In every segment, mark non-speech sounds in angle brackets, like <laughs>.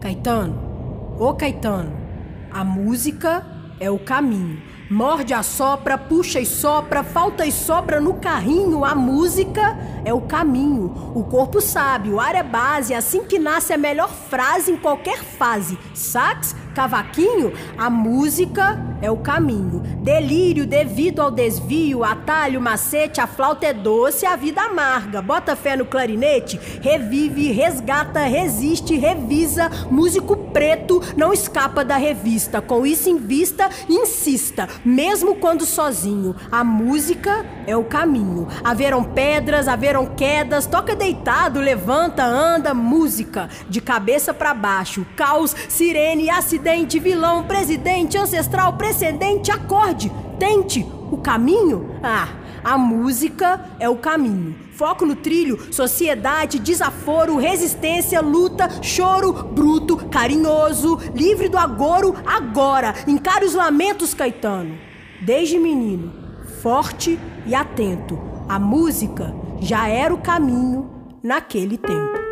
Caetano, ô Caetano, a música é o caminho. Morde a sopra, puxa e sopra, falta e sobra no carrinho. A música é o caminho. O corpo sabe, o ar é base, assim que nasce a melhor frase em qualquer fase. Sax, cavaquinho, a música é o caminho. Delírio devido ao desvio, atalho, macete, a flauta é doce, a vida amarga. Bota fé no clarinete, revive, resgata, resiste, revisa. Músico preto não escapa da revista. Com isso em vista, insista mesmo quando sozinho. A música é o caminho. Haverão pedras, haverão quedas, toca deitado, levanta, anda, música, de cabeça para baixo. Caos, sirene, acidente, vilão, presidente, ancestral, precedente, acorde, tente. O caminho? Ah, a música é o caminho. Foco no trilho, sociedade, desaforo, resistência, luta, choro, bruto, carinhoso, livre do agouro, agora. Encare os lamentos, Caetano. Desde menino, forte e atento, a música já era o caminho naquele tempo.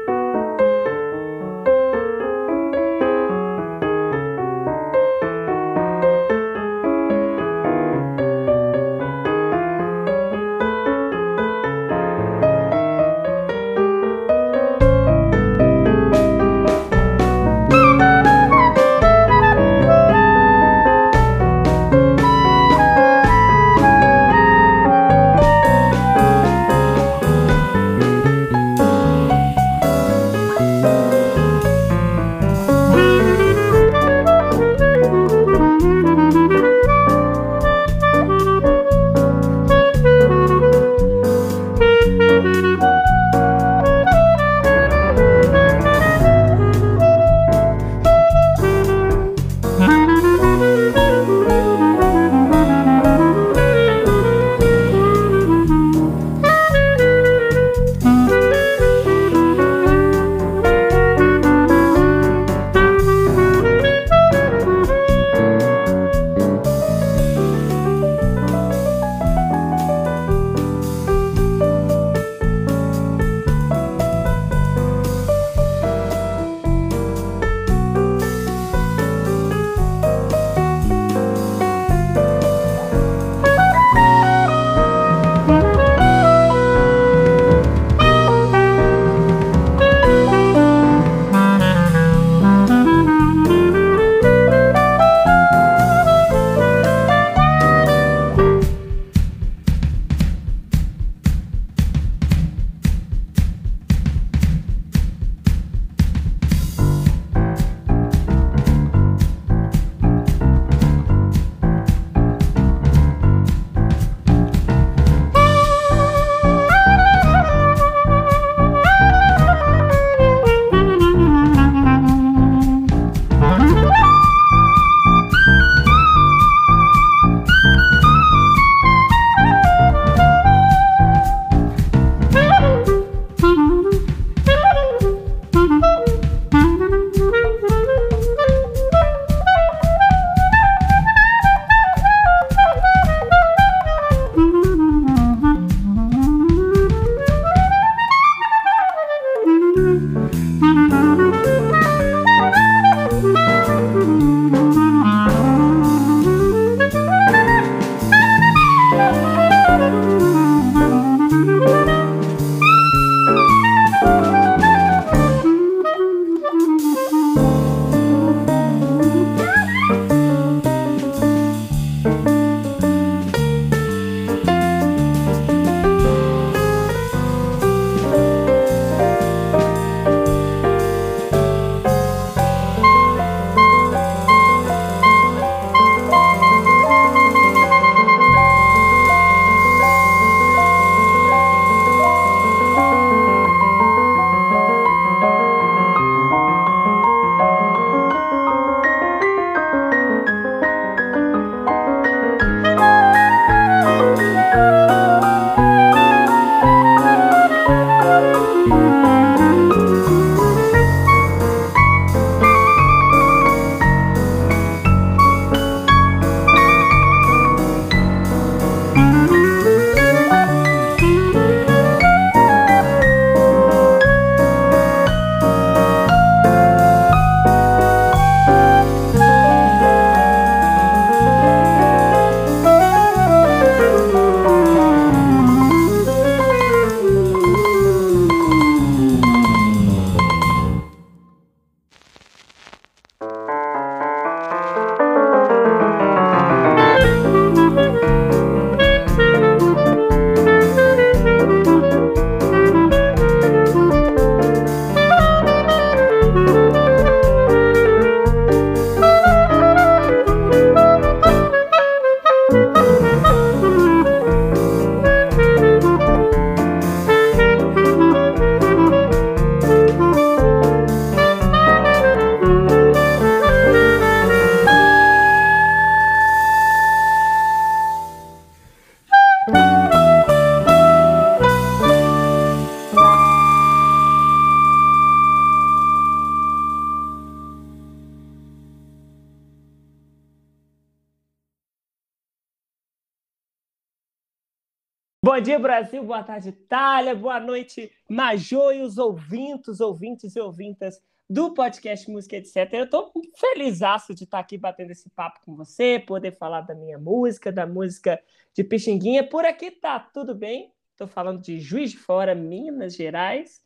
Tarde, Itália. Boa noite, Majô e os ouvintes, ouvintes e ouvintas do podcast Música Etc. Eu estou feliz de estar aqui batendo esse papo com você, poder falar da minha música, da música de Pixinguinha. Por aqui tá tudo bem. Estou falando de Juiz de Fora, Minas Gerais.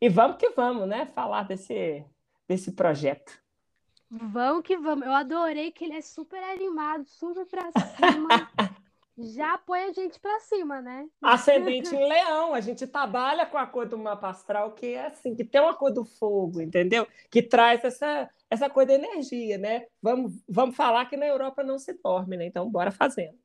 E vamos que vamos, né? Falar desse, desse projeto. Vamos que vamos. Eu adorei que ele é super animado, super pra <laughs> cima. Já põe a gente pra cima, né? Ascendente em leão, a gente trabalha com a cor do mapa astral, que é assim, que tem uma cor do fogo, entendeu? Que traz essa, essa cor da energia, né? Vamos, vamos falar que na Europa não se dorme, né? Então, bora fazendo.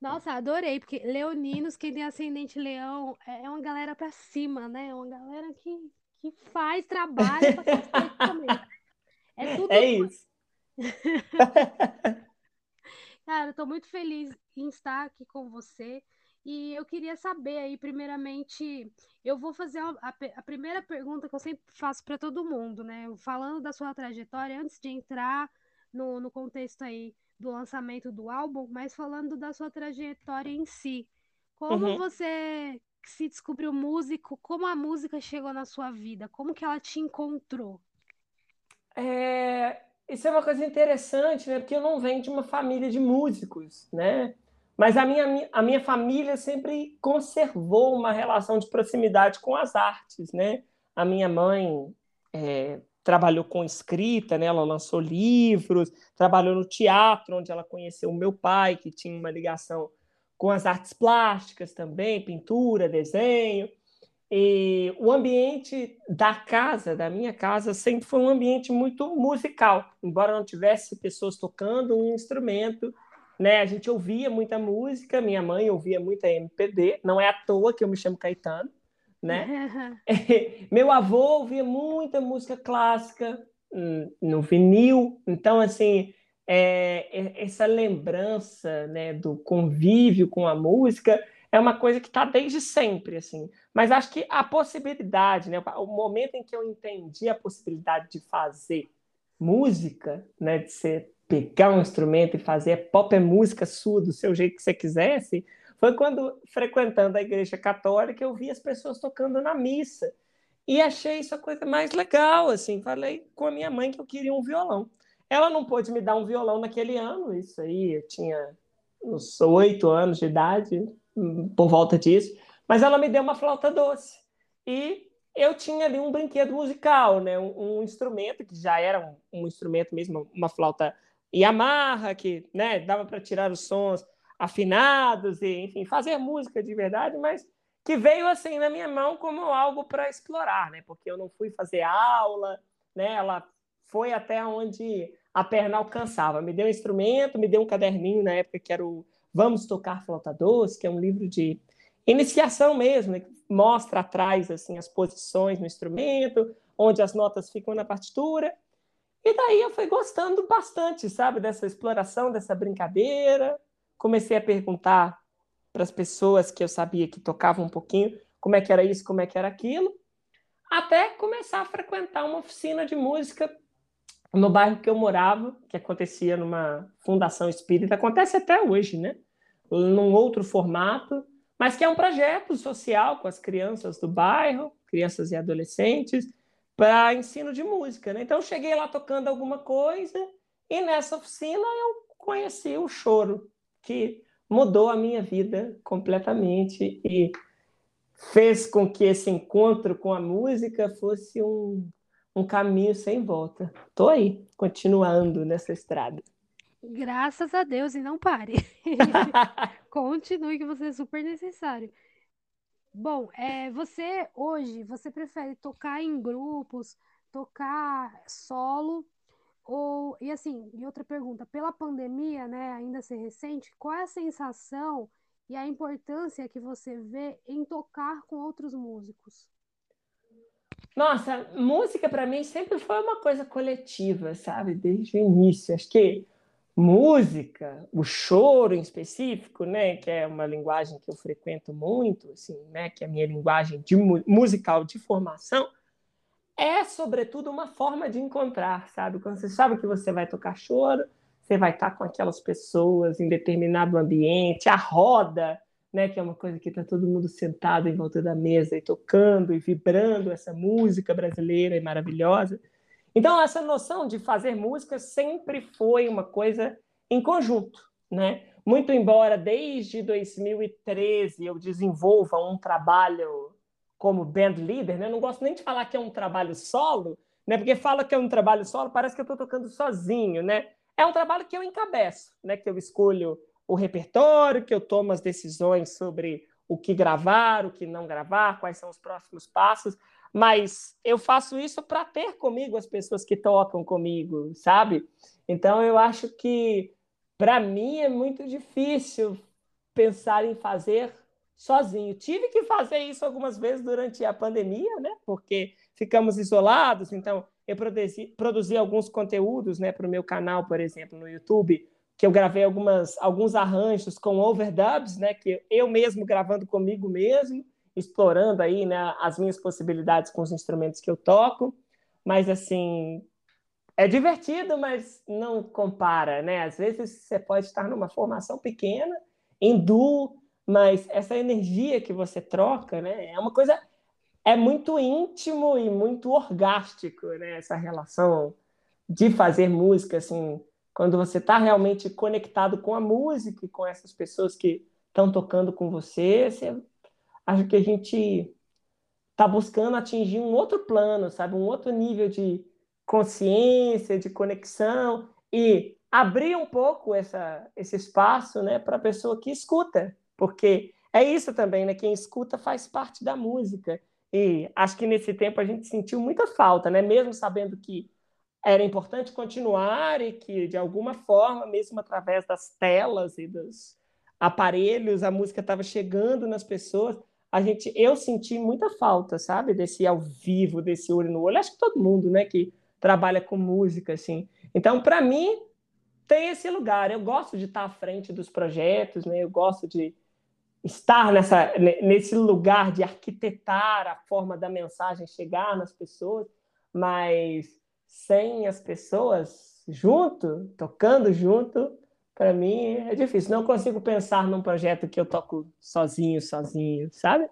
Nossa, adorei, porque leoninos, quem tem ascendente leão, é, é uma galera pra cima, né? É uma galera que, que faz trabalho pra também. <laughs> É tudo. É isso. <laughs> Cara, eu tô muito feliz em estar aqui com você. E eu queria saber aí, primeiramente, eu vou fazer a, a primeira pergunta que eu sempre faço para todo mundo, né? Falando da sua trajetória, antes de entrar no, no contexto aí do lançamento do álbum, mas falando da sua trajetória em si. Como uhum. você se descobriu músico? Como a música chegou na sua vida? Como que ela te encontrou? É, isso é uma coisa interessante, né? Porque eu não venho de uma família de músicos, né? Mas a minha, a minha família sempre conservou uma relação de proximidade com as artes, né? A minha mãe é, trabalhou com escrita, né? Ela lançou livros, trabalhou no teatro, onde ela conheceu o meu pai, que tinha uma ligação com as artes plásticas também, pintura, desenho. E o ambiente da casa, da minha casa, sempre foi um ambiente muito musical, embora não tivesse pessoas tocando um instrumento, né? A gente ouvia muita música, minha mãe ouvia muita MPB, não é à toa que eu me chamo Caetano, né? <laughs> <laughs> Meu avô ouvia muita música clássica hum, no vinil, então assim é, essa lembrança, né, do convívio com a música é uma coisa que está desde sempre, assim. Mas acho que a possibilidade, né, o momento em que eu entendi a possibilidade de fazer música, né, de ser pegar um instrumento e fazer pop é música sua do seu jeito que você quisesse, foi quando frequentando a igreja católica eu vi as pessoas tocando na missa e achei isso a coisa mais legal, assim. Falei com a minha mãe que eu queria um violão. Ela não pôde me dar um violão naquele ano, isso aí eu tinha uns oito anos de idade, por volta disso, mas ela me deu uma flauta doce. E eu tinha ali um brinquedo musical, né? um, um instrumento que já era um, um, instrumento mesmo, uma flauta Yamaha, que né, dava para tirar os sons afinados e, enfim, fazer música de verdade, mas que veio assim na minha mão como algo para explorar, né? Porque eu não fui fazer aula, né? Ela foi até onde a perna alcançava. Me deu um instrumento, me deu um caderninho na época que era o Vamos Tocar Flauta Doce, que é um livro de iniciação mesmo, né, mostra atrás assim as posições no instrumento, onde as notas ficam na partitura. E daí eu fui gostando bastante, sabe, dessa exploração, dessa brincadeira. Comecei a perguntar para as pessoas que eu sabia que tocavam um pouquinho como é que era isso, como é que era aquilo, até começar a frequentar uma oficina de música no bairro que eu morava, que acontecia numa fundação espírita, acontece até hoje, né? Num outro formato, mas que é um projeto social com as crianças do bairro, crianças e adolescentes, para ensino de música, né? Então cheguei lá tocando alguma coisa e nessa oficina eu conheci o choro, que mudou a minha vida completamente e fez com que esse encontro com a música fosse um um caminho sem volta. Tô aí, continuando nessa estrada. Graças a Deus e não pare. <laughs> Continue que você é super necessário. Bom, é, você hoje, você prefere tocar em grupos, tocar solo ou e assim, e outra pergunta, pela pandemia, né, ainda ser recente, qual é a sensação e a importância que você vê em tocar com outros músicos? Nossa, música para mim sempre foi uma coisa coletiva, sabe? Desde o início. Acho que música, o choro em específico, né, que é uma linguagem que eu frequento muito, assim, né, que é a minha linguagem de musical de formação, é sobretudo uma forma de encontrar, sabe? Quando você sabe que você vai tocar choro, você vai estar com aquelas pessoas em determinado ambiente, a roda, né, que é uma coisa que está todo mundo sentado em volta da mesa e tocando e vibrando essa música brasileira e maravilhosa. Então, essa noção de fazer música sempre foi uma coisa em conjunto, né? Muito embora desde 2013 eu desenvolva um trabalho como band leader, né? Não gosto nem de falar que é um trabalho solo, né? Porque fala que é um trabalho solo, parece que eu estou tocando sozinho, né? É um trabalho que eu encabeço, né? Que eu escolho o repertório, que eu tomo as decisões sobre o que gravar, o que não gravar, quais são os próximos passos, mas eu faço isso para ter comigo as pessoas que tocam comigo, sabe? Então eu acho que para mim é muito difícil pensar em fazer sozinho. Tive que fazer isso algumas vezes durante a pandemia, né? Porque ficamos isolados, então eu produzi, produzi alguns conteúdos, né, para o meu canal, por exemplo, no YouTube, que eu gravei algumas, alguns arranjos com overdubs, né, que eu mesmo gravando comigo mesmo, explorando aí, né, as minhas possibilidades com os instrumentos que eu toco. Mas assim, é divertido, mas não compara, né? Às vezes você pode estar numa formação pequena, em duo, mas essa energia que você troca, né? É uma coisa é muito íntimo e muito orgástico, né? Essa relação de fazer música, assim, quando você está realmente conectado com a música e com essas pessoas que estão tocando com você, você acho que a gente está buscando atingir um outro plano, sabe? Um outro nível de consciência, de conexão e abrir um pouco essa, esse espaço né, para a pessoa que escuta, porque é isso também, né? Quem escuta faz parte da música. E acho que nesse tempo a gente sentiu muita falta, né? Mesmo sabendo que era importante continuar e que, de alguma forma, mesmo através das telas e dos aparelhos, a música estava chegando nas pessoas. A gente, eu senti muita falta, sabe? Desse ao vivo, desse olho no olho. Acho que todo mundo, né? Que trabalha com música, assim. Então, para mim, tem esse lugar. Eu gosto de estar à frente dos projetos, né? Eu gosto de estar nessa, nesse lugar de arquitetar a forma da mensagem chegar nas pessoas, mas sem as pessoas junto, tocando junto, para mim é difícil. Não consigo pensar num projeto que eu toco sozinho, sozinho, sabe?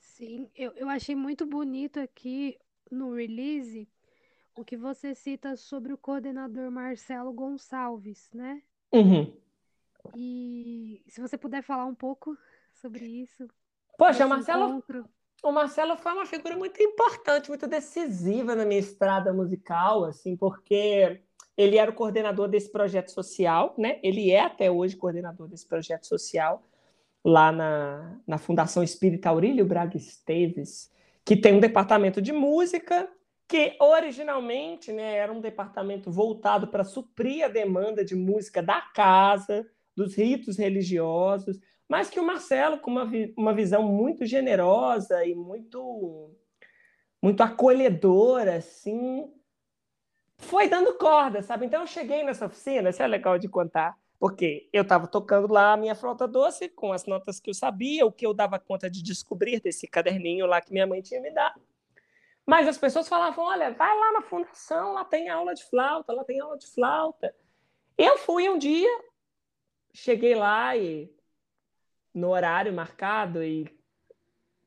Sim, eu, eu achei muito bonito aqui no release o que você cita sobre o coordenador Marcelo Gonçalves, né? Uhum. E se você puder falar um pouco sobre isso. Poxa, Marcelo, o Marcelo foi uma figura muito importante, muito decisiva na minha estrada musical, assim, porque ele era o coordenador desse projeto social, né? Ele é até hoje coordenador desse projeto social lá na, na Fundação Espírita Aurílio Braga Esteves, que tem um departamento de música que originalmente né, era um departamento voltado para suprir a demanda de música da casa, dos ritos religiosos, mas que o Marcelo, com uma, uma visão muito generosa e muito, muito acolhedora, assim, foi dando corda, sabe? Então eu cheguei nessa oficina, isso é legal de contar, porque eu estava tocando lá a minha flauta doce com as notas que eu sabia, o que eu dava conta de descobrir desse caderninho lá que minha mãe tinha me dado. Mas as pessoas falavam: olha, vai lá na fundação, lá tem aula de flauta, lá tem aula de flauta. Eu fui um dia, cheguei lá e no horário marcado e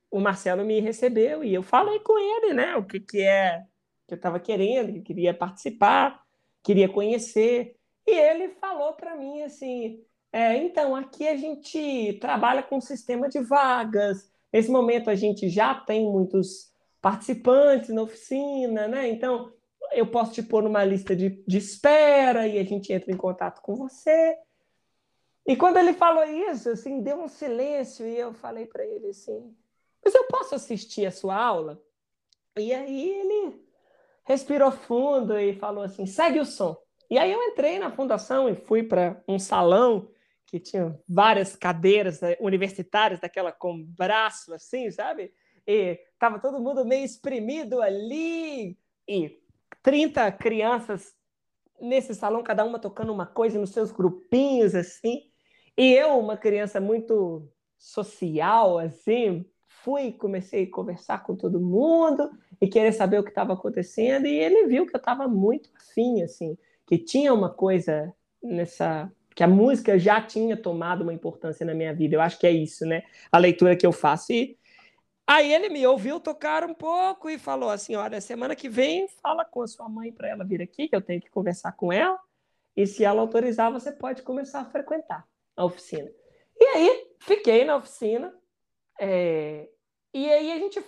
o Marcelo me recebeu e eu falei com ele, né, o que que é que eu estava querendo, que queria participar, queria conhecer. E ele falou para mim assim: é, então, aqui a gente trabalha com um sistema de vagas. Nesse momento a gente já tem muitos participantes na oficina, né? Então, eu posso te pôr numa lista de, de espera e a gente entra em contato com você. E quando ele falou isso, assim, deu um silêncio e eu falei para ele assim: Mas eu posso assistir a sua aula? E aí ele respirou fundo e falou assim: Segue o som. E aí eu entrei na fundação e fui para um salão que tinha várias cadeiras né, universitárias, daquela com braço assim, sabe? e estava todo mundo meio espremido ali, e 30 crianças nesse salão, cada uma tocando uma coisa nos seus grupinhos, assim. E eu, uma criança muito social, assim, fui comecei a conversar com todo mundo e querer saber o que estava acontecendo. E ele viu que eu estava muito afim, assim, que tinha uma coisa nessa que a música já tinha tomado uma importância na minha vida. Eu acho que é isso, né? A leitura que eu faço. E aí ele me ouviu tocar um pouco e falou assim: olha, semana que vem fala com a sua mãe para ela vir aqui, que eu tenho que conversar com ela. E se ela autorizar, você pode começar a frequentar a oficina. E aí fiquei na oficina. É... E aí a gente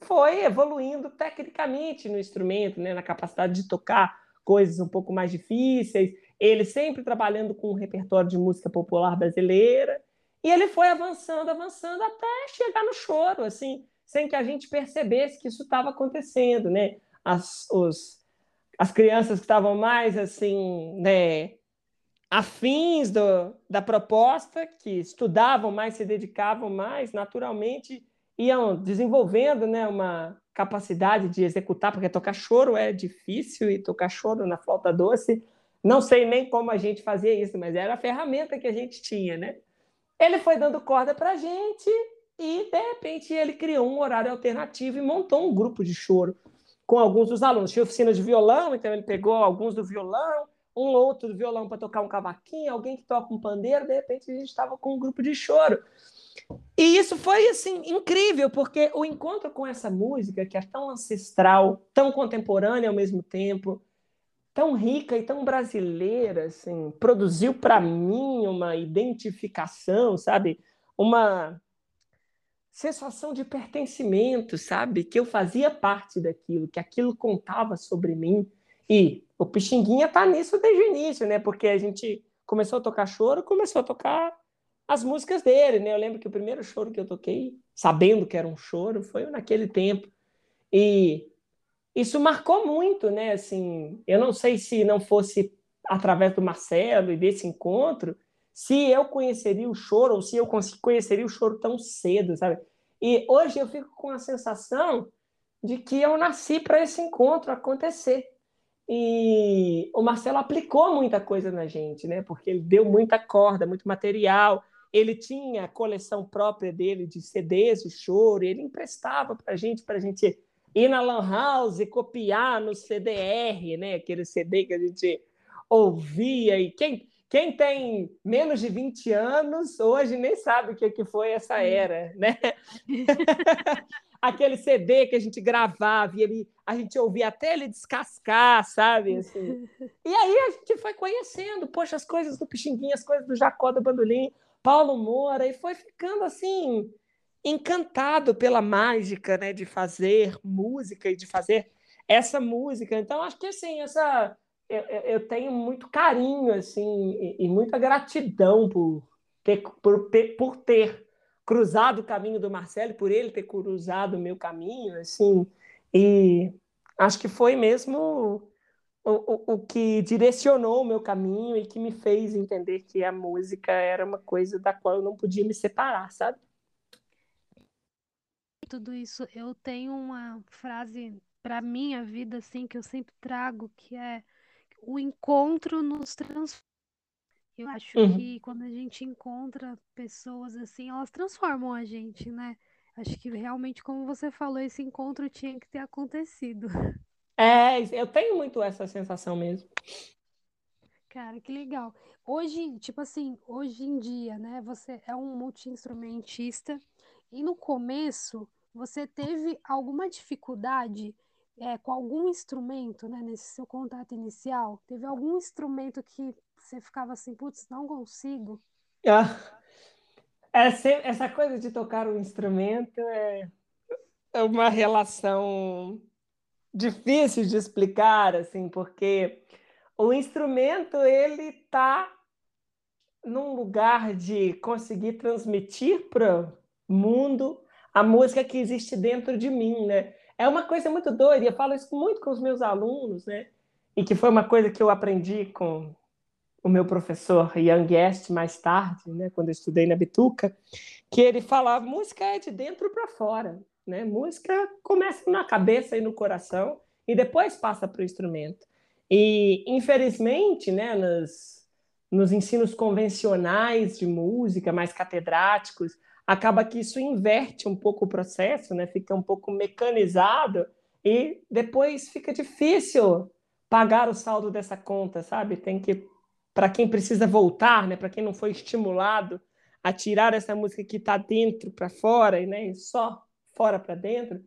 foi evoluindo tecnicamente no instrumento, né, na capacidade de tocar coisas um pouco mais difíceis. Ele sempre trabalhando com um repertório de música popular brasileira. E ele foi avançando, avançando até chegar no choro, assim, sem que a gente percebesse que isso estava acontecendo, né? As, os, as crianças que estavam mais assim, né, afins do, da proposta, que estudavam mais, se dedicavam mais, naturalmente iam desenvolvendo né, uma capacidade de executar, porque tocar choro é difícil e tocar choro na flauta doce, não sei nem como a gente fazia isso, mas era a ferramenta que a gente tinha, né? Ele foi dando corda para a gente e, de repente, ele criou um horário alternativo e montou um grupo de choro com alguns dos alunos. Tinha oficina de violão, então ele pegou alguns do violão, um outro violão para tocar um cavaquinho, alguém que toca um pandeiro, de repente a gente estava com um grupo de choro. E isso foi assim incrível, porque o encontro com essa música que é tão ancestral, tão contemporânea ao mesmo tempo, tão rica e tão brasileira, assim, produziu para mim uma identificação, sabe? Uma sensação de pertencimento, sabe? Que eu fazia parte daquilo, que aquilo contava sobre mim. E o Pixinguinha tá nisso desde o início, né? Porque a gente começou a tocar choro, começou a tocar as músicas dele, né? Eu lembro que o primeiro choro que eu toquei, sabendo que era um choro, foi naquele tempo. E isso marcou muito, né? Assim, eu não sei se não fosse através do Marcelo e desse encontro, se eu conheceria o choro ou se eu conheceria o choro tão cedo, sabe? E hoje eu fico com a sensação de que eu nasci para esse encontro acontecer. E o Marcelo aplicou muita coisa na gente, né? Porque ele deu muita corda, muito material, ele tinha a coleção própria dele de CDs de choro, ele emprestava para a gente, para a gente ir na Lan House e copiar no CDR, né? aquele CD que a gente ouvia. E quem, quem tem menos de 20 anos hoje nem sabe o que, que foi essa era, né? <laughs> aquele CD que a gente gravava e ele, a gente ouvia até ele descascar, sabe? Assim. E aí a gente foi conhecendo, poxa, as coisas do Pixinguinha, as coisas do Jacó do Bandolim, Paulo Moura, e foi ficando assim encantado pela mágica, né, de fazer música e de fazer essa música. Então acho que assim essa eu, eu tenho muito carinho assim e, e muita gratidão por ter, por, por ter cruzado o caminho do Marcelo, por ele ter cruzado o meu caminho, assim, e acho que foi mesmo o, o, que direcionou o meu caminho e que me fez entender que a música era uma coisa da qual eu não podia me separar, sabe? Tudo isso, eu tenho uma frase para minha vida assim que eu sempre trago, que é o encontro nos transforma. Eu acho uhum. que quando a gente encontra pessoas assim, elas transformam a gente, né? Acho que realmente, como você falou, esse encontro tinha que ter acontecido. É, eu tenho muito essa sensação mesmo. Cara, que legal. Hoje, tipo assim, hoje em dia, né, você é um multi-instrumentista e no começo você teve alguma dificuldade é, com algum instrumento, né, nesse seu contato inicial? Teve algum instrumento que você ficava assim, putz, não consigo? Ah, essa, essa coisa de tocar um instrumento é, é uma relação difícil de explicar, assim, porque o instrumento ele está num lugar de conseguir transmitir para o mundo a música que existe dentro de mim, né? É uma coisa muito doida, e eu falo isso muito com os meus alunos, né? E que foi uma coisa que eu aprendi com o meu professor Ian Guest mais tarde, né, quando eu estudei na Bituca, que ele falava música é de dentro para fora. Né? Música começa na cabeça e no coração e depois passa para o instrumento. E, infelizmente, né, nos, nos ensinos convencionais de música, mais catedráticos, acaba que isso inverte um pouco o processo, né? fica um pouco mecanizado e depois fica difícil pagar o saldo dessa conta, sabe? Tem que para quem precisa voltar, né? Para quem não foi estimulado a tirar essa música que está dentro para fora, né? E só fora para dentro,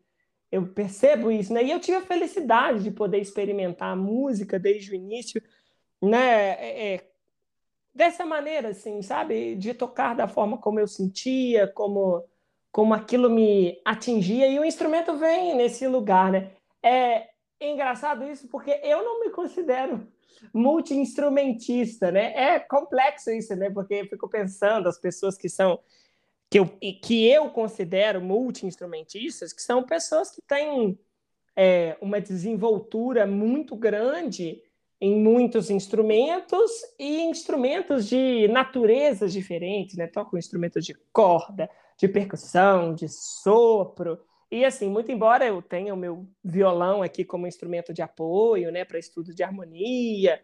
eu percebo isso, né? E eu tive a felicidade de poder experimentar a música desde o início, né? É, é, dessa maneira, assim, sabe? De tocar da forma como eu sentia, como como aquilo me atingia e o instrumento vem nesse lugar, né? É engraçado isso porque eu não me considero multi-instrumentista, né? É complexo isso, né? Porque eu fico pensando as pessoas que são que eu, que eu considero multi-instrumentistas, que são pessoas que têm é, uma desenvoltura muito grande em muitos instrumentos e instrumentos de naturezas diferentes, né? Tocam instrumentos de corda, de percussão, de sopro. E assim, muito embora eu tenha o meu violão aqui como instrumento de apoio, né, para estudo de harmonia,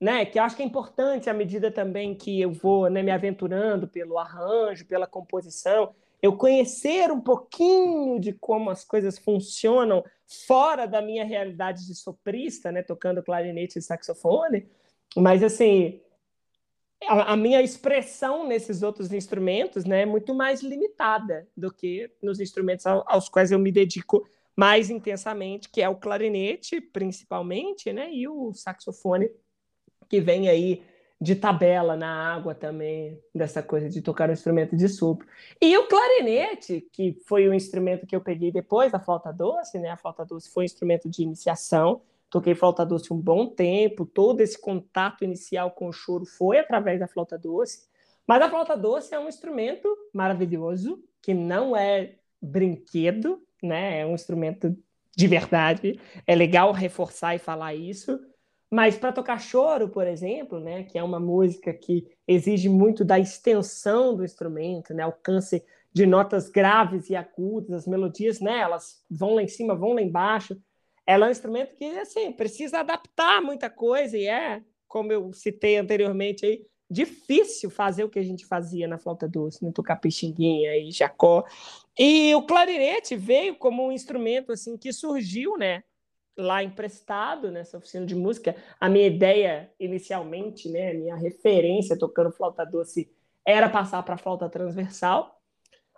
né, que eu acho que é importante à medida também que eu vou né, me aventurando pelo arranjo, pela composição, eu conhecer um pouquinho de como as coisas funcionam fora da minha realidade de soprista, né, tocando clarinete e saxofone, mas assim, a, minha expressão nesses outros instrumentos né, é muito mais limitada do que nos instrumentos aos quais eu me dedico mais intensamente, que é o clarinete, principalmente, né, e o saxofone, que vem aí de tabela na água também, dessa coisa de tocar um instrumento de sopro. E o clarinete, que foi o instrumento que eu peguei depois da flauta doce, né? A flauta doce foi um instrumento de iniciação. Toquei flauta doce um bom tempo, todo esse contato inicial com o choro foi através da flauta doce. Mas a flauta doce é um instrumento maravilhoso, que não é brinquedo, né? É um instrumento de verdade. É legal reforçar e falar isso. Mas para tocar choro, por exemplo, né, que é uma música que exige muito da extensão do instrumento, né, alcance de notas graves e agudas, as melodias, né, elas vão lá em cima, vão lá embaixo. Ela é um instrumento que assim precisa adaptar muita coisa e é, como eu citei anteriormente aí, difícil fazer o que a gente fazia na flauta doce, né, tocar pixinguinha e jacó. E o clarinete veio como um instrumento assim que surgiu, né, lá emprestado nessa oficina de música. A minha ideia inicialmente, né, a minha referência tocando flauta doce era passar para flauta transversal,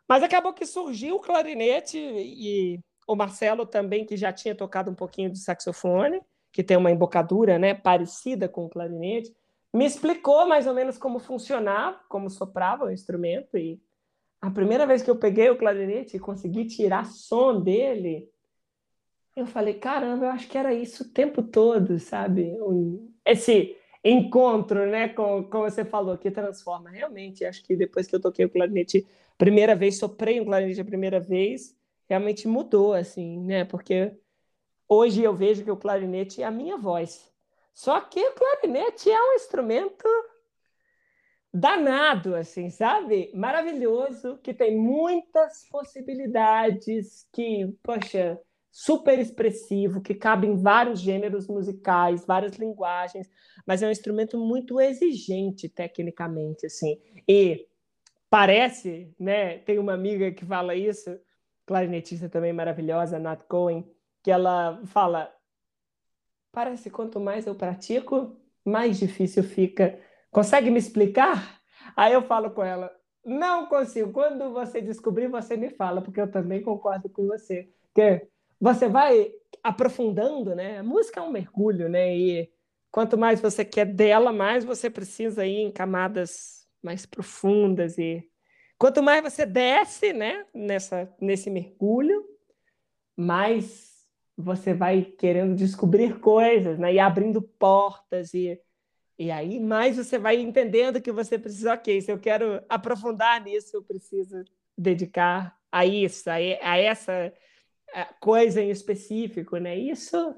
mas acabou que surgiu o clarinete e o Marcelo também que já tinha tocado um pouquinho de saxofone, que tem uma embocadura, né, parecida com o clarinete, me explicou mais ou menos como funcionava, como soprava o instrumento e a primeira vez que eu peguei o clarinete e consegui tirar som dele, eu falei, caramba, eu acho que era isso o tempo todo, sabe? Esse encontro, né, com, como você falou, que transforma. Realmente, acho que depois que eu toquei o clarinete primeira vez, soprei um clarinete a primeira vez, realmente mudou, assim, né? Porque hoje eu vejo que o clarinete é a minha voz. Só que o clarinete é um instrumento danado, assim, sabe? Maravilhoso, que tem muitas possibilidades, que, poxa, super expressivo, que cabe em vários gêneros musicais, várias linguagens, mas é um instrumento muito exigente tecnicamente, assim. E parece, né? Tem uma amiga que fala isso, clarinetista também maravilhosa, Nat Cohen, que ela fala: parece quanto mais eu pratico, mais difícil fica. Consegue me explicar? Aí eu falo com ela: não consigo. Quando você descobrir, você me fala, porque eu também concordo com você. Que você vai aprofundando, né? A música é um mergulho, né? E quanto mais você quer dela, mais você precisa ir em camadas mais profundas e quanto mais você desce, né, nessa nesse mergulho, mais você vai querendo descobrir coisas, né? E abrindo portas e e aí mais você vai entendendo que você precisa, ok, se eu quero aprofundar nisso, eu preciso dedicar a isso, a, essa coisa em específico, né? Isso,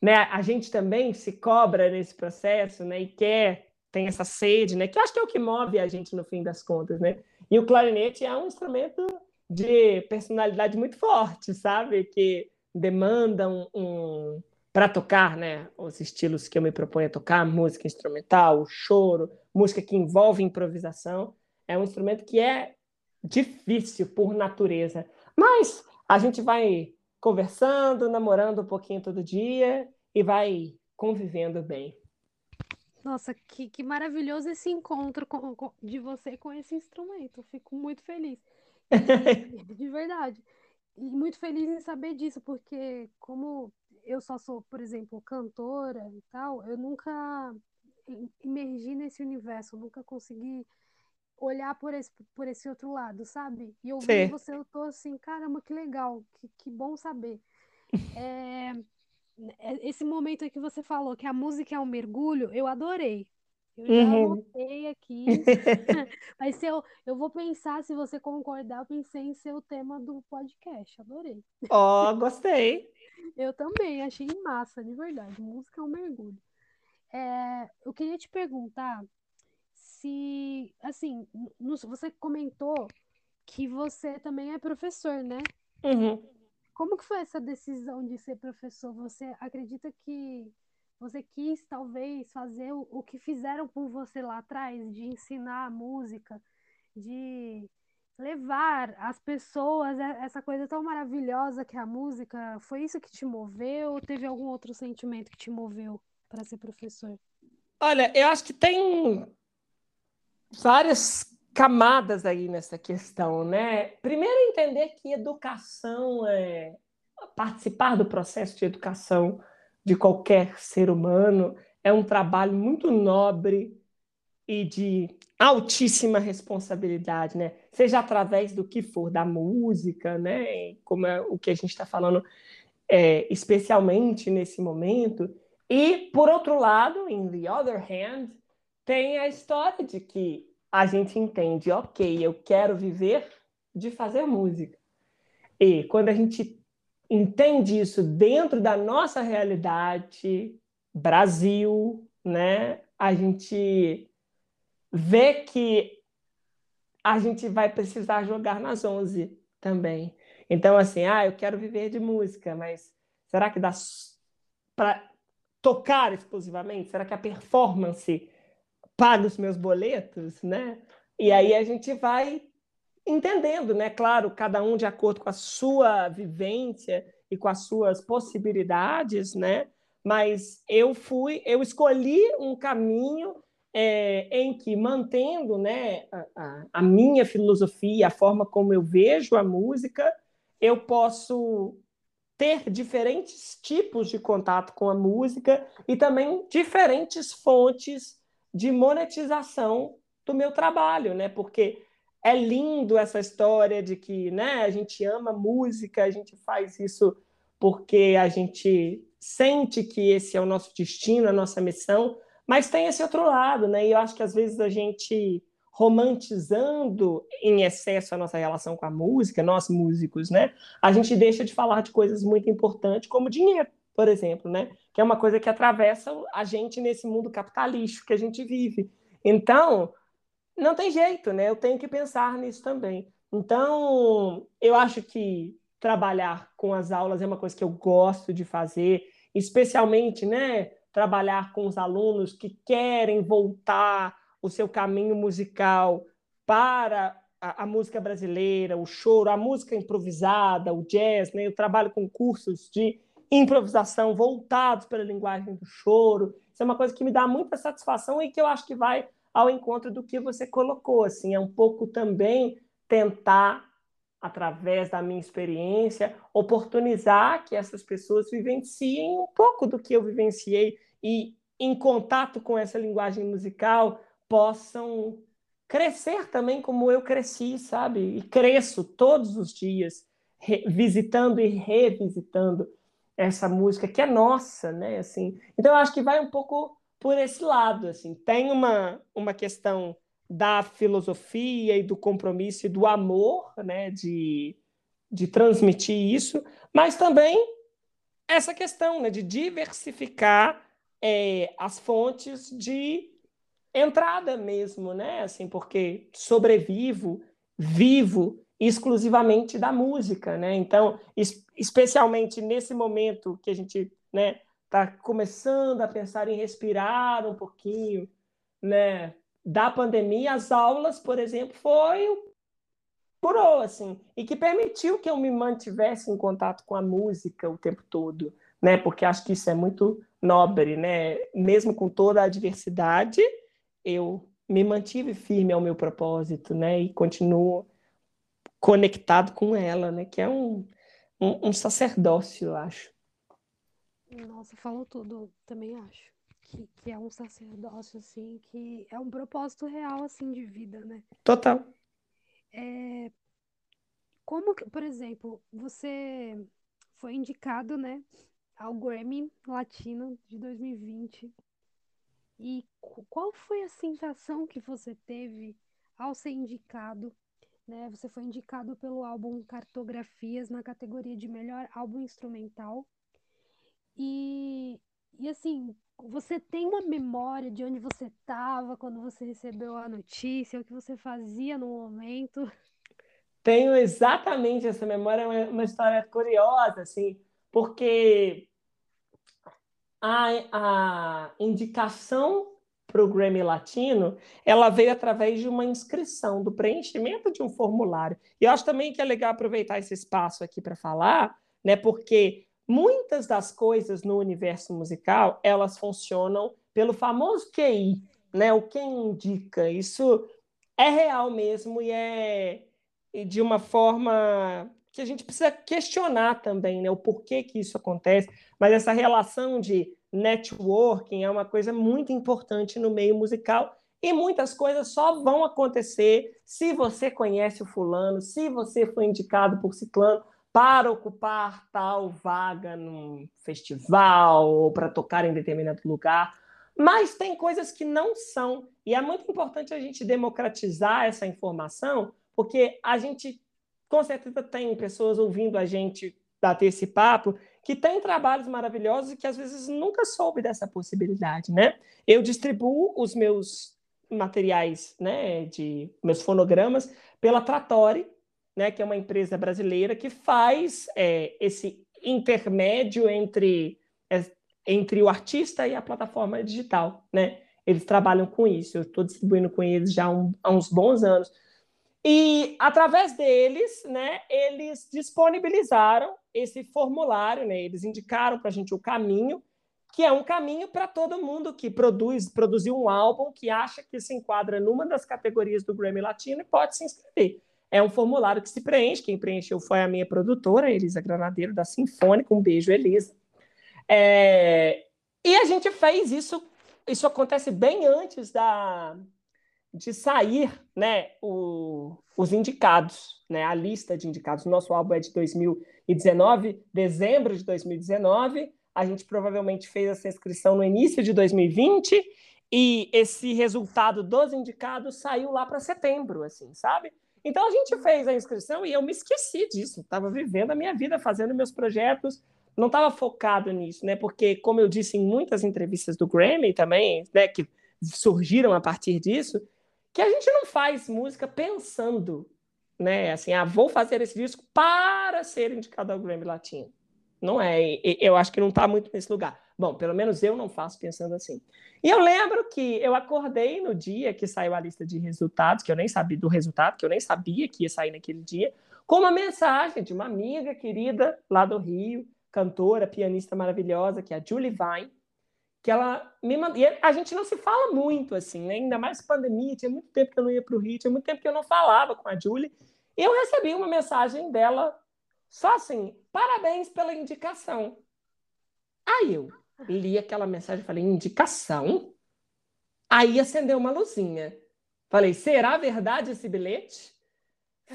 né? A gente também se cobra nesse processo, né? E quer, tem essa sede, né? Que eu acho que é o que move a gente no fim das contas, né? E o clarinete é um instrumento de personalidade muito forte, sabe? Que demanda um, um para tocar, né? Os estilos que eu me proponho a tocar, música instrumental, choro, música que envolve improvisação, é um instrumento que é difícil por natureza, mas a gente vai conversando, namorando um pouquinho todo dia e vai convivendo bem. Nossa, que, que maravilhoso esse encontro com, com, de você com esse instrumento. fico muito feliz. E, <laughs> de verdade. E muito feliz em saber disso, porque como eu só sou, por exemplo, cantora e tal, eu nunca imergi nesse universo, nunca consegui olhar por esse, por esse outro lado, sabe? E ouvindo você, eu tô assim, caramba, que legal, que, que bom saber. É, <laughs> esse momento aí que você falou que a música é um mergulho, eu adorei. Eu já uhum. anotei aqui. <laughs> <laughs> Mas se eu, eu vou pensar, se você concordar, eu pensei em ser o tema do podcast. Adorei. Ó, oh, gostei. eu também, achei massa, de verdade. Música é um mergulho. É, eu queria te perguntar se, assim, no, você comentou que você também é professor, né? Uhum. Como que foi essa decisão de ser professor? Você acredita que você quis talvez fazer o, o que fizeram por você lá atrás, de ensinar música, de levar as pessoas essa coisa tão maravilhosa que é a música? Foi isso que te moveu ou teve algum outro sentimento que te moveu para ser professor? Olha, eu acho que tem várias camadas aí nessa questão, né? Primeiro, entender que educação é participar do processo de educação de qualquer ser humano é um trabalho muito nobre e de altíssima responsabilidade, né? Seja através do que for, da música, né? Como é o que a gente está falando, é, especialmente nesse momento. E, por outro lado, in the other hand, tem a história de que a gente entende, ok, eu quero viver de fazer música. E quando a gente entende isso dentro da nossa realidade, Brasil, né, a gente vê que a gente vai precisar jogar nas 11 também. Então, assim, ah, eu quero viver de música, mas será que dá para tocar exclusivamente? Será que a performance pago os meus boletos, né? E aí a gente vai entendendo, né? Claro, cada um de acordo com a sua vivência e com as suas possibilidades, né? Mas eu fui, eu escolhi um caminho é, em que mantendo, né, a, a minha filosofia, a forma como eu vejo a música, eu posso ter diferentes tipos de contato com a música e também diferentes fontes de monetização do meu trabalho, né? Porque é lindo essa história de que, né, a gente ama música, a gente faz isso porque a gente sente que esse é o nosso destino, a nossa missão, mas tem esse outro lado, né? E eu acho que às vezes a gente romantizando em excesso a nossa relação com a música, nós músicos, né? A gente deixa de falar de coisas muito importantes como dinheiro por exemplo, né? Que é uma coisa que atravessa a gente nesse mundo capitalístico que a gente vive. Então, não tem jeito, né? Eu tenho que pensar nisso também. Então, eu acho que trabalhar com as aulas é uma coisa que eu gosto de fazer, especialmente, né? Trabalhar com os alunos que querem voltar o seu caminho musical para a, a, música brasileira, o choro, a música improvisada, o jazz, né? Eu trabalho com cursos de improvisação voltados para a linguagem do choro. Isso é uma coisa que me dá muita satisfação e que eu acho que vai ao encontro do que você colocou. Assim, é um pouco também tentar, através da minha experiência, oportunizar que essas pessoas vivenciem um pouco do que eu vivenciei e, em contato com essa linguagem musical, possam crescer também como eu cresci, sabe? E cresço todos os dias, visitando e revisitando essa música que é nossa, né? Assim, então eu acho que vai um pouco por esse lado, assim. Tem uma uma questão da filosofia e do compromisso e do amor, né? De de transmitir isso, mas também essa questão, né? De diversificar é, as fontes de entrada mesmo, né? Assim, porque sobrevivo, vivo exclusivamente da música, né? Então, es especialmente nesse momento que a gente, né, está começando a pensar em respirar um pouquinho, né, da pandemia, as aulas, por exemplo, foi curou assim e que permitiu que eu me mantivesse em contato com a música o tempo todo, né? Porque acho que isso é muito nobre, né? Mesmo com toda a diversidade, eu me mantive firme ao meu propósito, né? E continuo conectado com ela, né? Que é um, um, um sacerdócio, eu acho. Nossa, falou tudo, também acho. Que, que é um sacerdócio, assim, que é um propósito real, assim, de vida, né? Total. É, como por exemplo, você foi indicado, né, ao Grammy Latino de 2020. E qual foi a sensação que você teve ao ser indicado? Né? Você foi indicado pelo álbum Cartografias na categoria de melhor álbum instrumental. E, e assim, você tem uma memória de onde você estava quando você recebeu a notícia, o que você fazia no momento? Tenho exatamente essa memória, é uma, história curiosa, assim, porque a, a indicação para o Grammy Latino, ela veio através de uma inscrição, do preenchimento de um formulário. E eu acho também que é legal aproveitar esse espaço aqui para falar, né? Porque muitas das coisas no universo musical, elas funcionam pelo famoso QI, né? O quem indica. Isso é real mesmo e é de uma forma que a gente precisa questionar também, né? O porquê que isso acontece. Mas essa relação de networking é uma coisa muito importante no meio musical e muitas coisas só vão acontecer se você conhece o fulano, se você foi indicado por ciclano para ocupar tal vaga num festival ou para tocar em determinado lugar. Mas tem coisas que não são, e é muito importante a gente democratizar essa informação, porque a gente com certeza tem pessoas ouvindo a gente bater esse papo que tem trabalhos maravilhosos e que às vezes nunca soube dessa possibilidade, né? Eu distribuo os meus materiais, né, de meus fonogramas pela Trattori, né, que é uma empresa brasileira que faz é, esse intermédio entre é, entre o artista e a plataforma digital, né? Eles trabalham com isso. Eu estou distribuindo com eles já um, há uns bons anos. E através deles, né, eles disponibilizaram esse formulário, né, eles indicaram para a gente o caminho, que é um caminho para todo mundo que produz, produziu um álbum que acha que se enquadra numa das categorias do Grammy Latino e pode se inscrever. É um formulário que se preenche, quem preencheu foi a minha produtora, Elisa Granadeiro, da Sinfônica, um beijo, Elisa. É... E a gente fez isso, isso acontece bem antes da, de sair né, o, os indicados, né, a lista de indicados. Nosso álbum é de 2019, dezembro de 2019. A gente provavelmente fez essa inscrição no início de 2020 e esse resultado dos indicados saiu lá para setembro, assim, sabe? Então a gente fez a inscrição e eu me esqueci disso. Estava vivendo a minha vida, fazendo meus projetos, não estava focado nisso, né? Porque, como eu disse em muitas entrevistas do Grammy também, né, que surgiram a partir disso, que a gente não faz música pensando, né? Assim, ah, vou fazer esse disco para ser indicado ao Grammy Latino. Não é, eu acho que não está muito nesse lugar. Bom, pelo menos eu não faço pensando assim. E eu lembro que eu acordei no dia que saiu a lista de resultados, que eu nem sabia do resultado, que eu nem sabia que ia sair naquele dia, com uma mensagem de uma amiga querida lá do Rio, cantora, pianista maravilhosa, que é a Julie Vine, que ela me mandou. E a gente não se fala muito, assim, né? ainda mais pandemia, tinha muito tempo que eu não ia para o Rio, tinha muito tempo que eu não falava com a Julie. E eu recebi uma mensagem dela, só assim, parabéns pela indicação. Aí eu li aquela mensagem e falei, indicação? Aí acendeu uma luzinha. Falei, será verdade esse bilhete?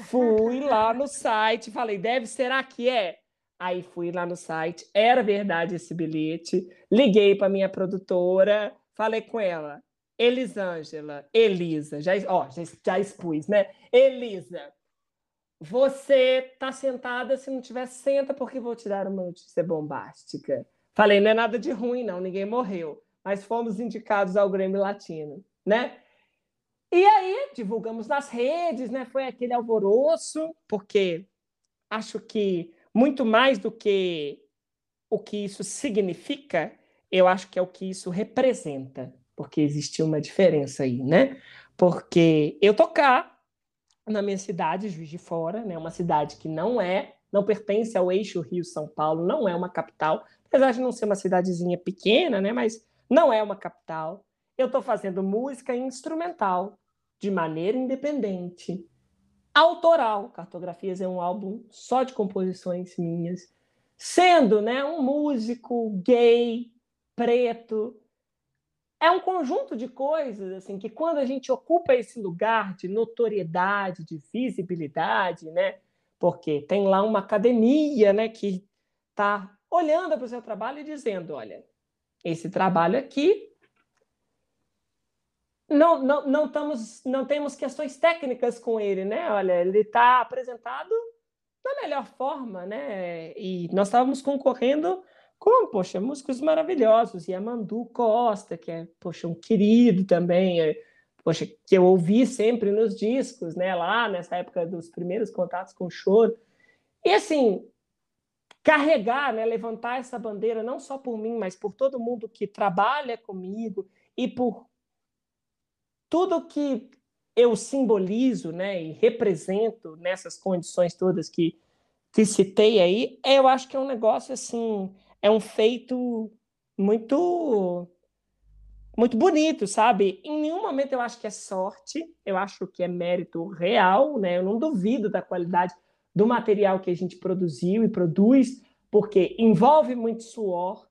Fui lá no site, falei, deve, será que é? Aí fui lá no site, era verdade esse bilhete. Liguei para minha produtora, falei com ela. Elisângela, Elisa, já, ó, já, já expus, né? Elisa, você tá sentada, se não tiver, senta, porque vou te dar uma notícia bombástica. Falei, não é nada de ruim, não, ninguém morreu, mas fomos indicados ao Grêmio Latino, né? E aí, divulgamos nas redes, né? Foi aquele alvoroço, porque acho que muito mais do que o que isso significa, eu acho que é o que isso representa, porque existe uma diferença aí, né? Porque eu tocar na minha cidade, Juiz de Fora, né, uma cidade que não é, não pertence ao eixo Rio-São Paulo, não é uma capital. apesar de não ser uma cidadezinha pequena, né? Mas não é uma capital. Eu estou fazendo música instrumental, de maneira independente, autoral. Cartografias é um álbum só de composições minhas, sendo, né, um músico gay, preto. É um conjunto de coisas assim que quando a gente ocupa esse lugar de notoriedade, de visibilidade, né? Porque tem lá uma academia, né, que está olhando para o seu trabalho e dizendo, olha, esse trabalho aqui não, não, não, não temos questões técnicas com ele, né? Olha, ele está apresentado da melhor forma, né? E nós estávamos concorrendo com, poxa, músicos maravilhosos, e a Mandu Costa, que é, poxa, um querido também, é, poxa, que eu ouvi sempre nos discos, né? Lá nessa época dos primeiros contatos com o choro. E assim, carregar, né, levantar essa bandeira não só por mim, mas por todo mundo que trabalha comigo e por tudo que eu simbolizo, né, e represento nessas condições todas que que citei aí, eu acho que é um negócio assim, é um feito muito muito bonito, sabe? Em nenhum momento eu acho que é sorte, eu acho que é mérito real, né? Eu não duvido da qualidade do material que a gente produziu e produz, porque envolve muito suor,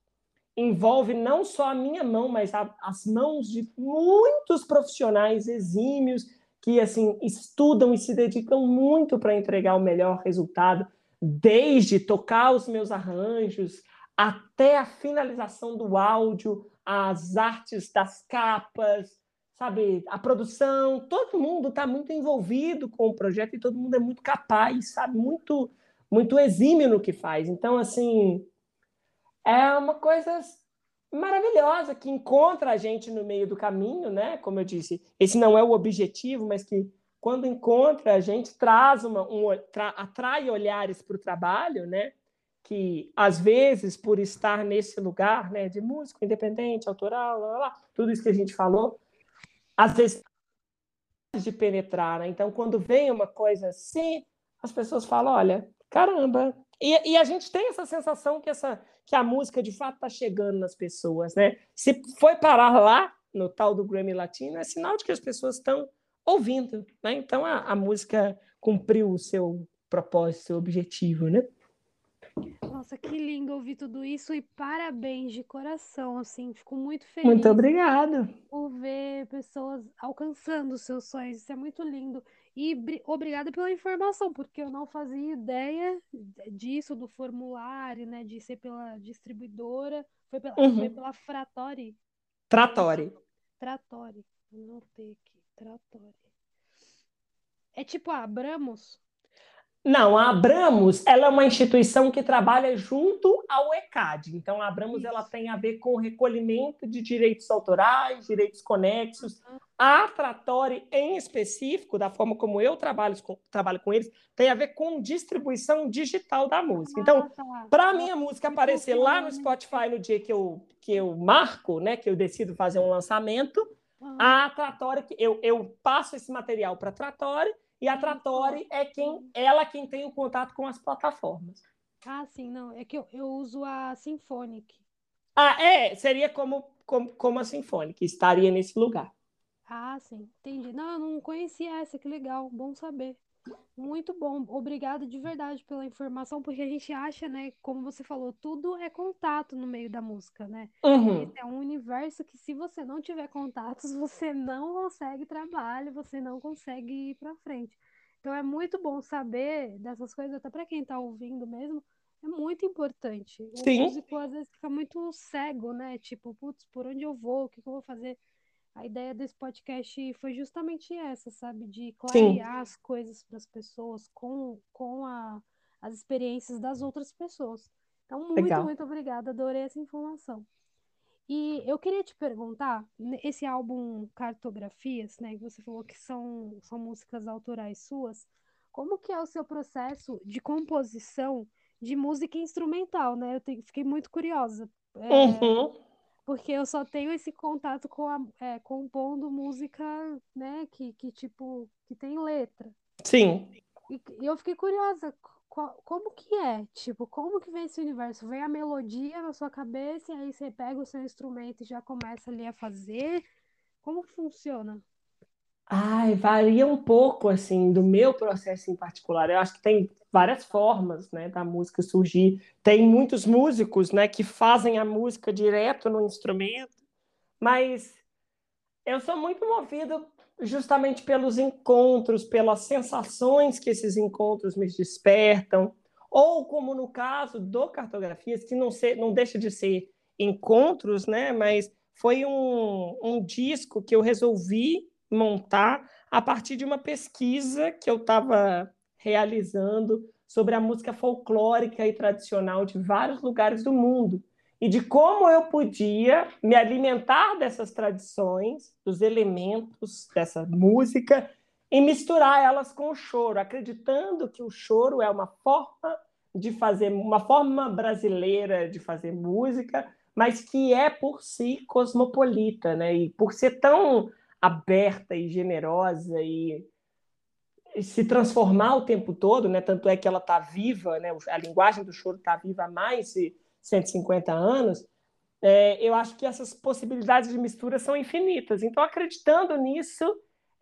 envolve não só a minha mão, mas a, as mãos de muitos profissionais exímios que assim estudam e se dedicam muito para entregar o melhor resultado, desde tocar os meus arranjos até a finalização do áudio, as artes das capas, sabe, a produção, todo mundo está muito envolvido com o projeto e todo mundo é muito capaz, sabe, muito muito exímio no que faz. Então, assim, é uma coisa maravilhosa que encontra a gente no meio do caminho, né? Como eu disse, esse não é o objetivo, mas que quando encontra a gente traz uma, um, tra, atrai olhares para o trabalho, né? Que às vezes por estar nesse lugar, né, de músico independente, autoral, lá, lá, tudo isso que a gente falou, às vezes de penetrar, né? Então quando vem uma coisa assim, as pessoas falam, olha, caramba. E, e, a gente tem essa sensação que, essa, que a música de fato está chegando nas pessoas, né? Se foi parar lá, no tal do Grammy Latino, é sinal de que as pessoas estão ouvindo, né? Então a, a música cumpriu o seu propósito, seu objetivo, né? Nossa, que lindo ouvir tudo isso e parabéns de coração, assim, fico muito feliz. Muito obrigada. Por ver pessoas alcançando os seus sonhos, isso é muito lindo. E obrigada pela informação, porque eu não fazia ideia disso, do formulário, né? De ser pela distribuidora. Foi pela, uhum. foi pela Fratori. Tratori. Tratori. Anotei aqui. Tratori. É tipo a Abramos? Não, a Abramos ela é uma instituição que trabalha junto ao ECAD. Então, a Abramos ela tem a ver com o recolhimento de direitos autorais, direitos conexos. A Tratori, em específico, da forma como eu trabalho com, trabalho com eles, tem a ver com distribuição digital da música. Então, ah, tá. para a minha música aparecer lá no Spotify no dia que eu, que eu marco, né, que eu decido fazer um lançamento, a Tratori, eu, eu passo esse material para a Tratori e a Trattori é quem, ela quem tem o contato com as plataformas. Ah, sim, não. É que eu, eu uso a Symphonic. Ah, é, seria como, como, como a Symphonic, estaria nesse lugar. Ah, sim, entendi. Não, eu não conhecia essa, que legal, bom saber. Muito bom, obrigado de verdade pela informação, porque a gente acha, né, como você falou, tudo é contato no meio da música, né? Uhum. Esse é um universo que se você não tiver contatos, <laughs> você não consegue trabalho, você não consegue ir para frente. Então é muito bom saber dessas coisas, até para quem está ouvindo mesmo, é muito importante. O Sim. músico às vezes fica muito cego, né? Tipo, putz, por onde eu vou? O que, que eu vou fazer? A ideia desse podcast foi justamente essa, sabe? De clarear Sim. as coisas para as pessoas com, com a, as experiências das outras pessoas. Então, muito, Legal. muito obrigada, adorei essa informação. E eu queria te perguntar, esse álbum Cartografias, né, que você falou que são, são músicas autorais suas, como que é o seu processo de composição de música instrumental, né? Eu te, fiquei muito curiosa. É, uhum porque eu só tenho esse contato com a, é, compondo música, né, que, que tipo, que tem letra. Sim. E, e eu fiquei curiosa, como que é? Tipo, como que vem esse universo? Vem a melodia na sua cabeça e aí você pega o seu instrumento e já começa ali a fazer? Como funciona? Ai, varia um pouco, assim, do meu processo em particular. Eu acho que tem várias formas, né, da música surgir. Tem muitos músicos, né, que fazem a música direto no instrumento, mas eu sou muito movido justamente pelos encontros, pelas sensações que esses encontros me despertam, ou como no caso do Cartografias, que não, ser, não deixa de ser encontros, né? Mas foi um, um disco que eu resolvi montar a partir de uma pesquisa que eu estava realizando sobre a música folclórica e tradicional de vários lugares do mundo e de como eu podia me alimentar dessas tradições, dos elementos dessa música e misturar elas com o choro, acreditando que o choro é uma forma de fazer, uma forma brasileira de fazer música, mas que é por si cosmopolita, né? E por ser tão aberta e generosa e se transformar o tempo todo, né? Tanto é que ela está viva, né? A linguagem do choro está viva há mais de 150 anos, é, eu acho que essas possibilidades de mistura são infinitas. Então, acreditando nisso,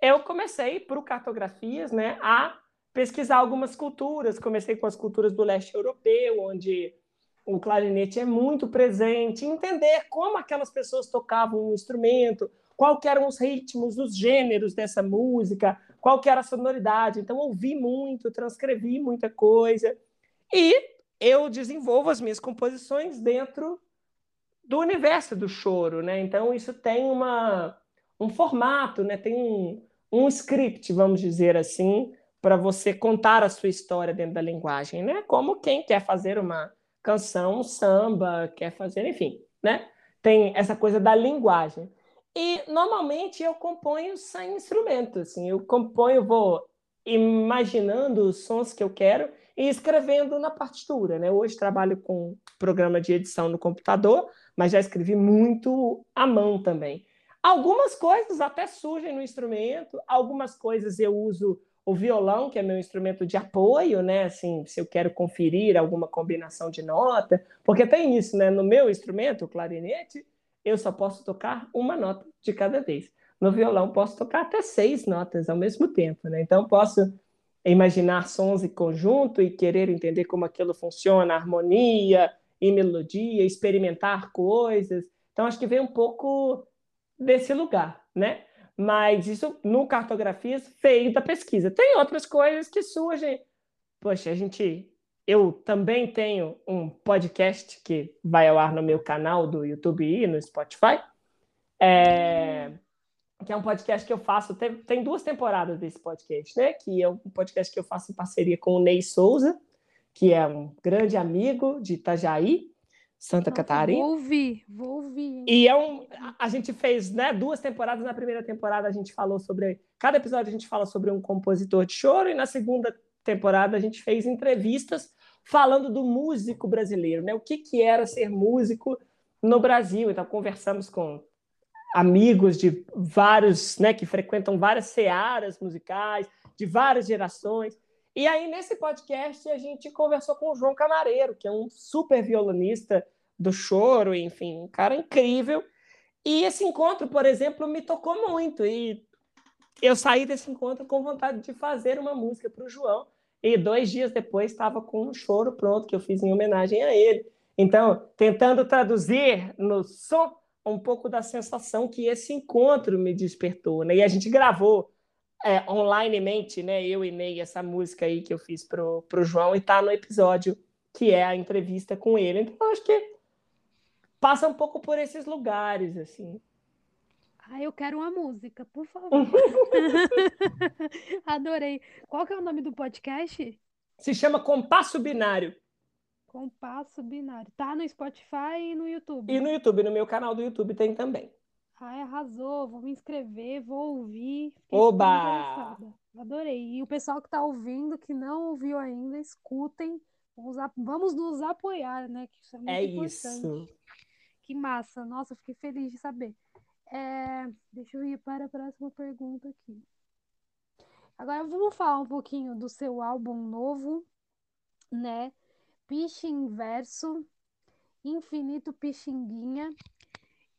eu comecei, por cartografias, né, a pesquisar algumas culturas. Comecei com as culturas do leste europeu, onde o clarinete é muito presente, entender como aquelas pessoas tocavam um instrumento, qual eram os ritmos, os gêneros dessa música, qual era a sonoridade. Então, ouvi muito, transcrevi muita coisa. E eu desenvolvo as minhas composições dentro do universo do choro, né? Então isso tem uma, um formato, né? Tem um, um script, vamos dizer assim, para você contar a sua história dentro da linguagem, né? Como quem quer fazer uma canção, um samba, quer fazer, enfim, né? Tem essa coisa da linguagem. E normalmente eu componho sem instrumento, assim, eu componho, vou imaginando os sons que eu quero e escrevendo na partitura. Né? Hoje trabalho com programa de edição no computador, mas já escrevi muito à mão também. Algumas coisas até surgem no instrumento, algumas coisas eu uso o violão, que é meu instrumento de apoio, né? Assim, se eu quero conferir alguma combinação de nota, porque tem isso, né? No meu instrumento, o clarinete, eu só posso tocar uma nota de cada vez. No violão, posso tocar até seis notas ao mesmo tempo, né? Então, posso imaginar sons em conjunto e querer entender como aquilo funciona, harmonia e melodia, experimentar coisas. Então, acho que vem um pouco desse lugar, né? Mas isso, no Cartografias, veio da pesquisa. Tem outras coisas que surgem. Poxa, a gente. Eu também tenho um podcast que vai ao ar no meu canal do YouTube e no Spotify. É que é um podcast que eu faço, tem, tem, duas temporadas desse podcast, né? Que é um podcast que eu faço em parceria com o Ney Souza, que é um grande amigo de Itajaí, Santa Nossa, Catarina. Vou ouvir, vou ouvir. E é um, a gente fez né, duas temporadas. Na primeira temporada a gente falou sobre. Cada episódio a gente fala sobre um compositor de choro, e na segunda temporada a gente fez entrevistas falando do músico brasileiro, né? O que, que era ser músico no Brasil. Então, conversamos com amigos de vários, né, que frequentam várias searas musicais, de várias gerações. E aí, nesse podcast, a gente conversou com o João Camareiro, que é um super violonista do choro, enfim, um cara incrível. E esse encontro, por exemplo, me tocou muito. E eu saí desse encontro com vontade de fazer uma música para o João. E dois dias depois estava com um choro pronto que eu fiz em homenagem a ele. Então, tentando traduzir no som um pouco da sensação que esse encontro me despertou, né? E a gente gravou é, onlinemente, né? Eu e Ney, essa música aí que eu fiz pro, pro João e tá no episódio que é a entrevista com ele. Então, acho que passa um pouco por esses lugares, assim. Ah, eu quero uma música, por favor. <laughs> Adorei. Qual que é o nome do podcast? Se chama Compasso Binário. Compasso binário. Tá no Spotify e no YouTube. E no YouTube, no meu canal do YouTube tem também. Ai, arrasou. Vou me inscrever, vou ouvir. Oba! Adorei. E o pessoal que tá ouvindo, que não ouviu ainda, escutem. Vamos, vamos nos apoiar, né? Que isso é muito é importante. Isso. Que massa. Nossa, fiquei feliz de saber. É... Deixa eu ir para a próxima pergunta aqui. Agora vamos falar um pouquinho do seu álbum novo, né? Piche inverso, infinito pixinguinha.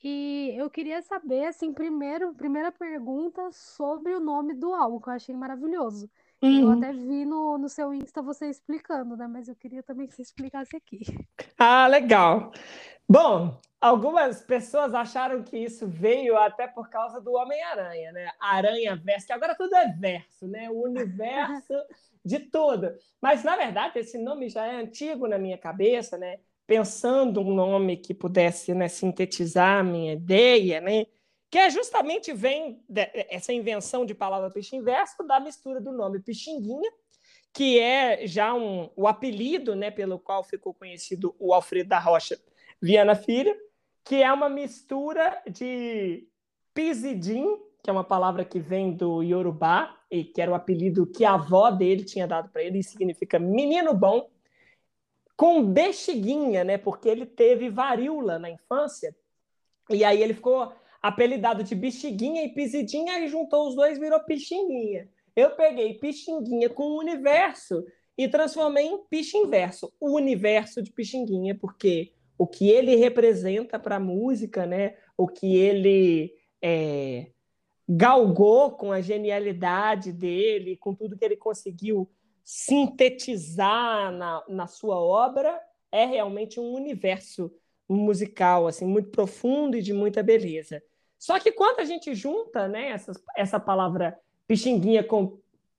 E eu queria saber, assim, primeiro, primeira pergunta sobre o nome do álbum, que eu achei maravilhoso. Uhum. Eu até vi no, no seu Insta você explicando, né? Mas eu queria também que você explicasse aqui. Ah, legal. Bom, algumas pessoas acharam que isso veio até por causa do Homem-Aranha, né? Aranha verso, que agora tudo é verso, né? O universo <laughs> de tudo. Mas, na verdade, esse nome já é antigo na minha cabeça, né? Pensando um nome que pudesse né, sintetizar a minha ideia, né? Que é justamente vem essa invenção de palavra peixe inverso da mistura do nome Pixinguinha, que é já um, o apelido né, pelo qual ficou conhecido o Alfredo da Rocha Viana Filho, que é uma mistura de pisidim, que é uma palavra que vem do Yorubá, e que era o apelido que a avó dele tinha dado para ele, e significa menino bom, com bexiguinha, né, porque ele teve varíola na infância, e aí ele ficou apelidado de Bexiguinha e Pisidinha, e juntou os dois, virou Pixinguinha. Eu peguei Pixinguinha com o universo e transformei em Pixinverso, o universo de Pixinguinha, porque o que ele representa para a música, né? o que ele é, galgou com a genialidade dele, com tudo que ele conseguiu sintetizar na, na sua obra, é realmente um universo musical assim muito profundo e de muita beleza. Só que quando a gente junta né, essa, essa palavra pixinguinha com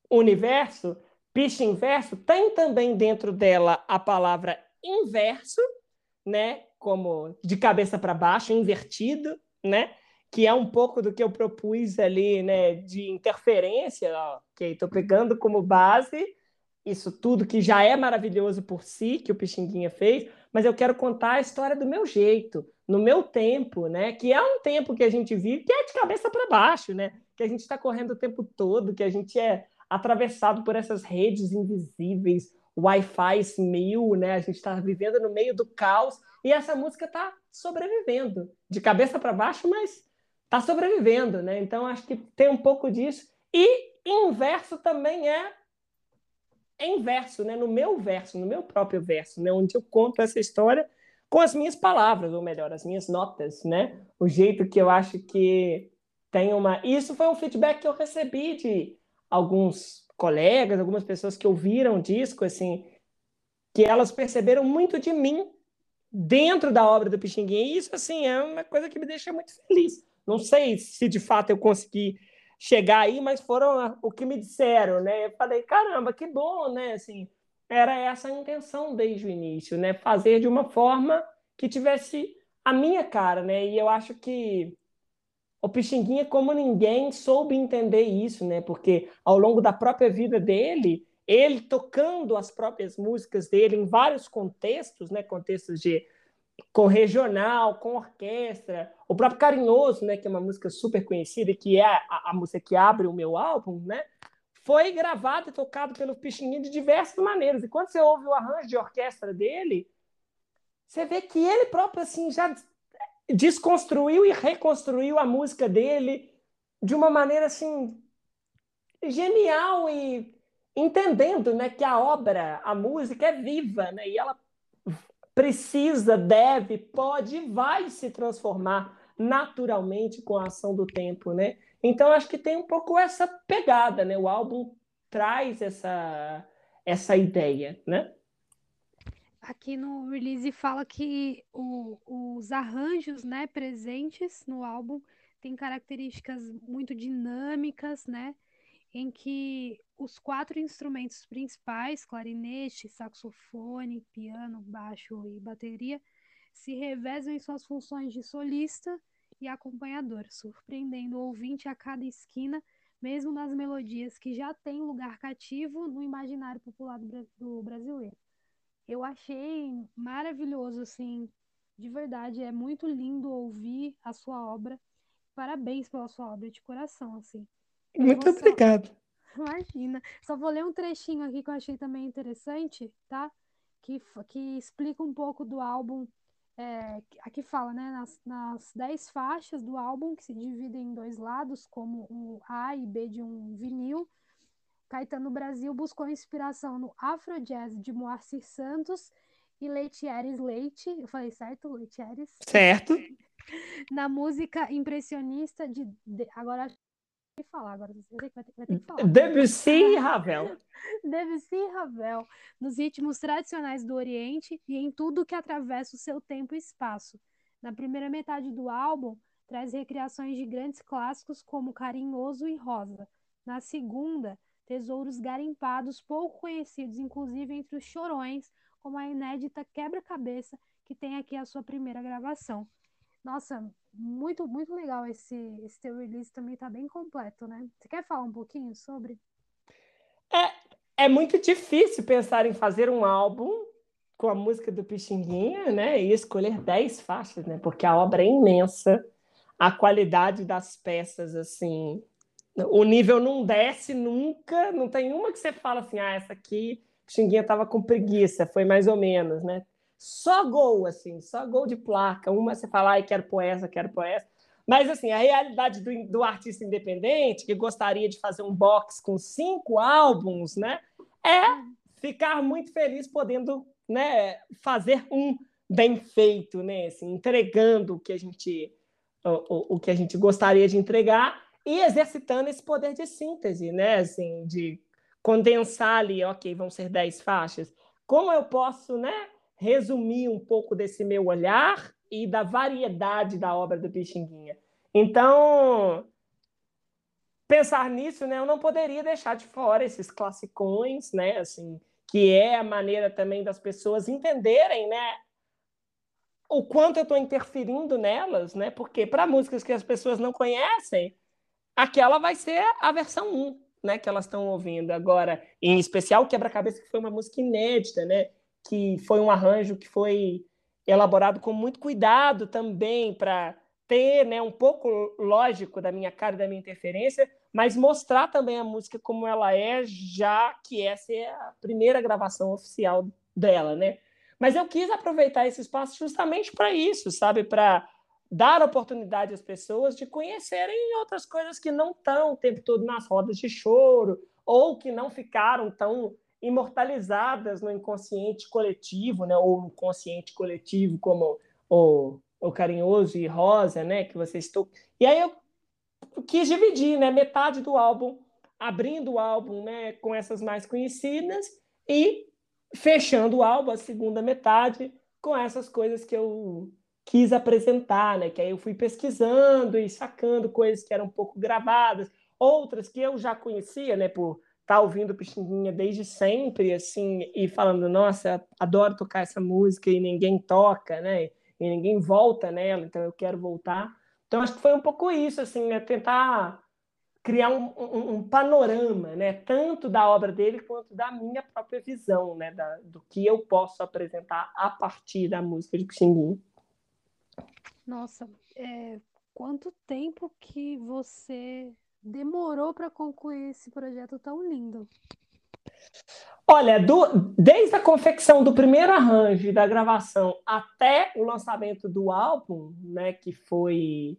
universo, piche inverso, tem também dentro dela a palavra inverso, né, como de cabeça para baixo, invertido, né, que é um pouco do que eu propus ali, né, de interferência, ok, estou pegando como base isso tudo que já é maravilhoso por si, que o Pixinguinha fez, mas eu quero contar a história do meu jeito, no meu tempo, né? Que é um tempo que a gente vive que é de cabeça para baixo, né? Que a gente está correndo o tempo todo, que a gente é atravessado por essas redes invisíveis, Wi-Fi mil, né? A gente está vivendo no meio do caos e essa música está sobrevivendo, de cabeça para baixo, mas está sobrevivendo, né? Então acho que tem um pouco disso. E inverso também é em verso, né? no meu verso, no meu próprio verso, né? onde eu conto essa história com as minhas palavras, ou melhor, as minhas notas, né? O jeito que eu acho que tem uma. Isso foi um feedback que eu recebi de alguns colegas, algumas pessoas que ouviram o disco, assim, que elas perceberam muito de mim dentro da obra do Pixinguinha. E isso, assim, é uma coisa que me deixa muito feliz. Não sei se de fato eu consegui chegar aí, mas foram o que me disseram, né? Eu falei, caramba, que bom, né? Assim, era essa a intenção desde o início, né? Fazer de uma forma que tivesse a minha cara, né? E eu acho que o Pixinguinha, como ninguém, soube entender isso, né? Porque ao longo da própria vida dele, ele tocando as próprias músicas dele em vários contextos, né? Contextos de com regional, com orquestra, o próprio Carinhoso, né, que é uma música super conhecida, que é a, a música que abre o meu álbum, né, foi gravado e tocado pelo Pixinguinha de diversas maneiras. E quando você ouve o arranjo de orquestra dele, você vê que ele próprio assim já desconstruiu e reconstruiu a música dele de uma maneira assim genial e entendendo, né, que a obra, a música é viva, né, e ela precisa, deve, pode e vai se transformar naturalmente com a ação do tempo, né? Então acho que tem um pouco essa pegada, né? O álbum traz essa essa ideia, né? Aqui no release fala que o, os arranjos, né, presentes no álbum têm características muito dinâmicas, né? em que os quatro instrumentos principais, clarinete, saxofone, piano, baixo e bateria, se revezam em suas funções de solista e acompanhador, surpreendendo o ouvinte a cada esquina, mesmo nas melodias que já têm lugar cativo no imaginário popular do brasileiro. Eu achei maravilhoso, assim, de verdade, é muito lindo ouvir a sua obra. Parabéns pela sua obra de coração, assim. Muito obrigado. <laughs> Imagina. Só vou ler um trechinho aqui que eu achei também interessante, tá? Que, que explica um pouco do álbum. É, aqui fala, né? Nas, nas dez faixas do álbum, que se dividem em dois lados, como o A e B de um vinil. Caetano Brasil buscou inspiração no Afrojazz de Moacir Santos e Leitieres Leite, eu falei certo, Leitieres? Certo. <laughs> Na música impressionista de, de agora que falar agora, vai ter, vai ter que falar. Debussy e <laughs> Ravel. Debussy e Ravel, nos ritmos tradicionais do Oriente e em tudo que atravessa o seu tempo e espaço. Na primeira metade do álbum, traz recriações de grandes clássicos como Carinhoso e Rosa. Na segunda, tesouros garimpados pouco conhecidos, inclusive entre os chorões, como a inédita Quebra-Cabeça, que tem aqui a sua primeira gravação. Nossa, muito, muito legal esse, esse teu release também tá bem completo, né? Você quer falar um pouquinho sobre? É, é muito difícil pensar em fazer um álbum com a música do Pixinguinha, né? E escolher 10 faixas, né? Porque a obra é imensa, a qualidade das peças, assim, o nível não desce nunca, não tem uma que você fala assim, ah, essa aqui, Pixinguinha tava com preguiça, foi mais ou menos, né? Só gol, assim, só gol de placa. Uma você fala, ai, quero pôr essa, quero pôr essa. Mas, assim, a realidade do, do, artista independente, que gostaria de fazer um box com cinco álbuns, né, é ficar muito feliz podendo né, fazer um bem feito, né, assim, entregando o que a gente o, o, o que a gente gostaria de entregar e exercitando esse poder de síntese, né, assim, de condensar ali, ok, vão ser dez faixas. Como eu posso, né, resumir um pouco desse meu olhar e da variedade da obra do Pixinguinha. Então, pensar nisso, né, eu não poderia deixar de fora esses classicões, né, assim, que é a maneira também das pessoas entenderem, né, o quanto eu estou interferindo nelas, né, porque para músicas que as pessoas não conhecem, aquela vai ser a versão 1, né, que elas estão ouvindo agora, em especial Quebra-Cabeça, que foi uma música inédita, né, que foi um arranjo que foi elaborado com muito cuidado também para ter né, um pouco lógico da minha cara e da minha interferência, mas mostrar também a música como ela é, já que essa é a primeira gravação oficial dela, né? Mas eu quis aproveitar esse espaço justamente para isso, sabe? Para dar oportunidade às pessoas de conhecerem outras coisas que não estão o tempo todo nas rodas de choro, ou que não ficaram tão imortalizadas no inconsciente coletivo, né, ou no consciente coletivo, como o, o Carinhoso e Rosa, né, que vocês estão. E aí eu quis dividir, né, metade do álbum, abrindo o álbum, né, com essas mais conhecidas e fechando o álbum, a segunda metade, com essas coisas que eu quis apresentar, né, que aí eu fui pesquisando e sacando coisas que eram um pouco gravadas, outras que eu já conhecia, né, por tá ouvindo Pixinguinha desde sempre, assim, e falando, nossa, adoro tocar essa música e ninguém toca, né? E ninguém volta nela, então eu quero voltar. Então acho que foi um pouco isso, assim, né? Tentar criar um, um, um panorama, né? Tanto da obra dele quanto da minha própria visão, né? Da, do que eu posso apresentar a partir da música de Pixinguinha. Nossa, é, quanto tempo que você demorou para concluir esse projeto tão lindo? Olha, do, desde a confecção do primeiro arranjo da gravação até o lançamento do álbum, né, que foi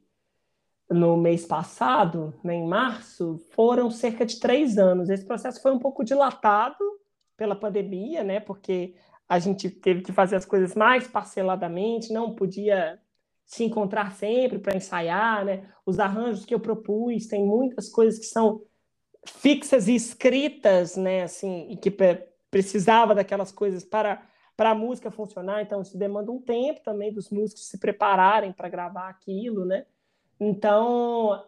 no mês passado, né, em março, foram cerca de três anos. Esse processo foi um pouco dilatado pela pandemia, né, porque a gente teve que fazer as coisas mais parceladamente, não podia se encontrar sempre para ensaiar, né? Os arranjos que eu propus, tem muitas coisas que são fixas e escritas, né? Assim, e que precisava daquelas coisas para para a música funcionar, então isso demanda um tempo também dos músicos se prepararem para gravar aquilo, né? Então,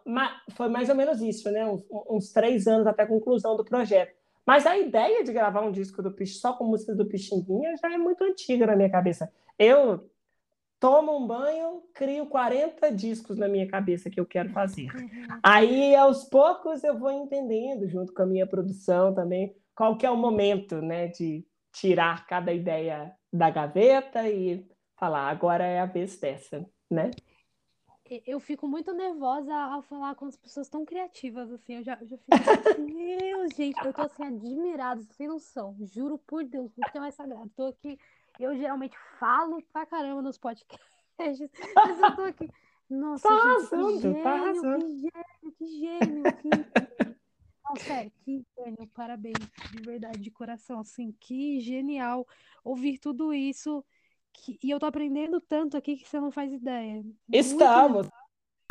foi mais ou menos isso, né? Uns, uns, três anos até a conclusão do projeto. Mas a ideia de gravar um disco do Pix só com músicas do Pixinguinha já é muito antiga na minha cabeça. Eu tomo um banho, crio 40 discos na minha cabeça que eu quero fazer. Uhum. Aí, aos poucos, eu vou entendendo, junto com a minha produção também, qual que é o momento, né, de tirar cada ideia da gaveta e falar, agora é a vez dessa, né? Eu fico muito nervosa ao falar com as pessoas tão criativas, assim, eu já, eu já fico, meu, gente, eu tô assim, admirada, sem noção, juro por Deus, o que é mais sagrado, tô aqui eu geralmente falo pra caramba nos podcasts, <laughs> mas eu tô aqui. Nossa, tá gente, arrasando, que tá gênio, arrasando. que gênio, que gênio. Que... Não, sério, que gênio, parabéns, de verdade, de coração, assim, que genial ouvir tudo isso. Que... E eu tô aprendendo tanto aqui que você não faz ideia. Estamos.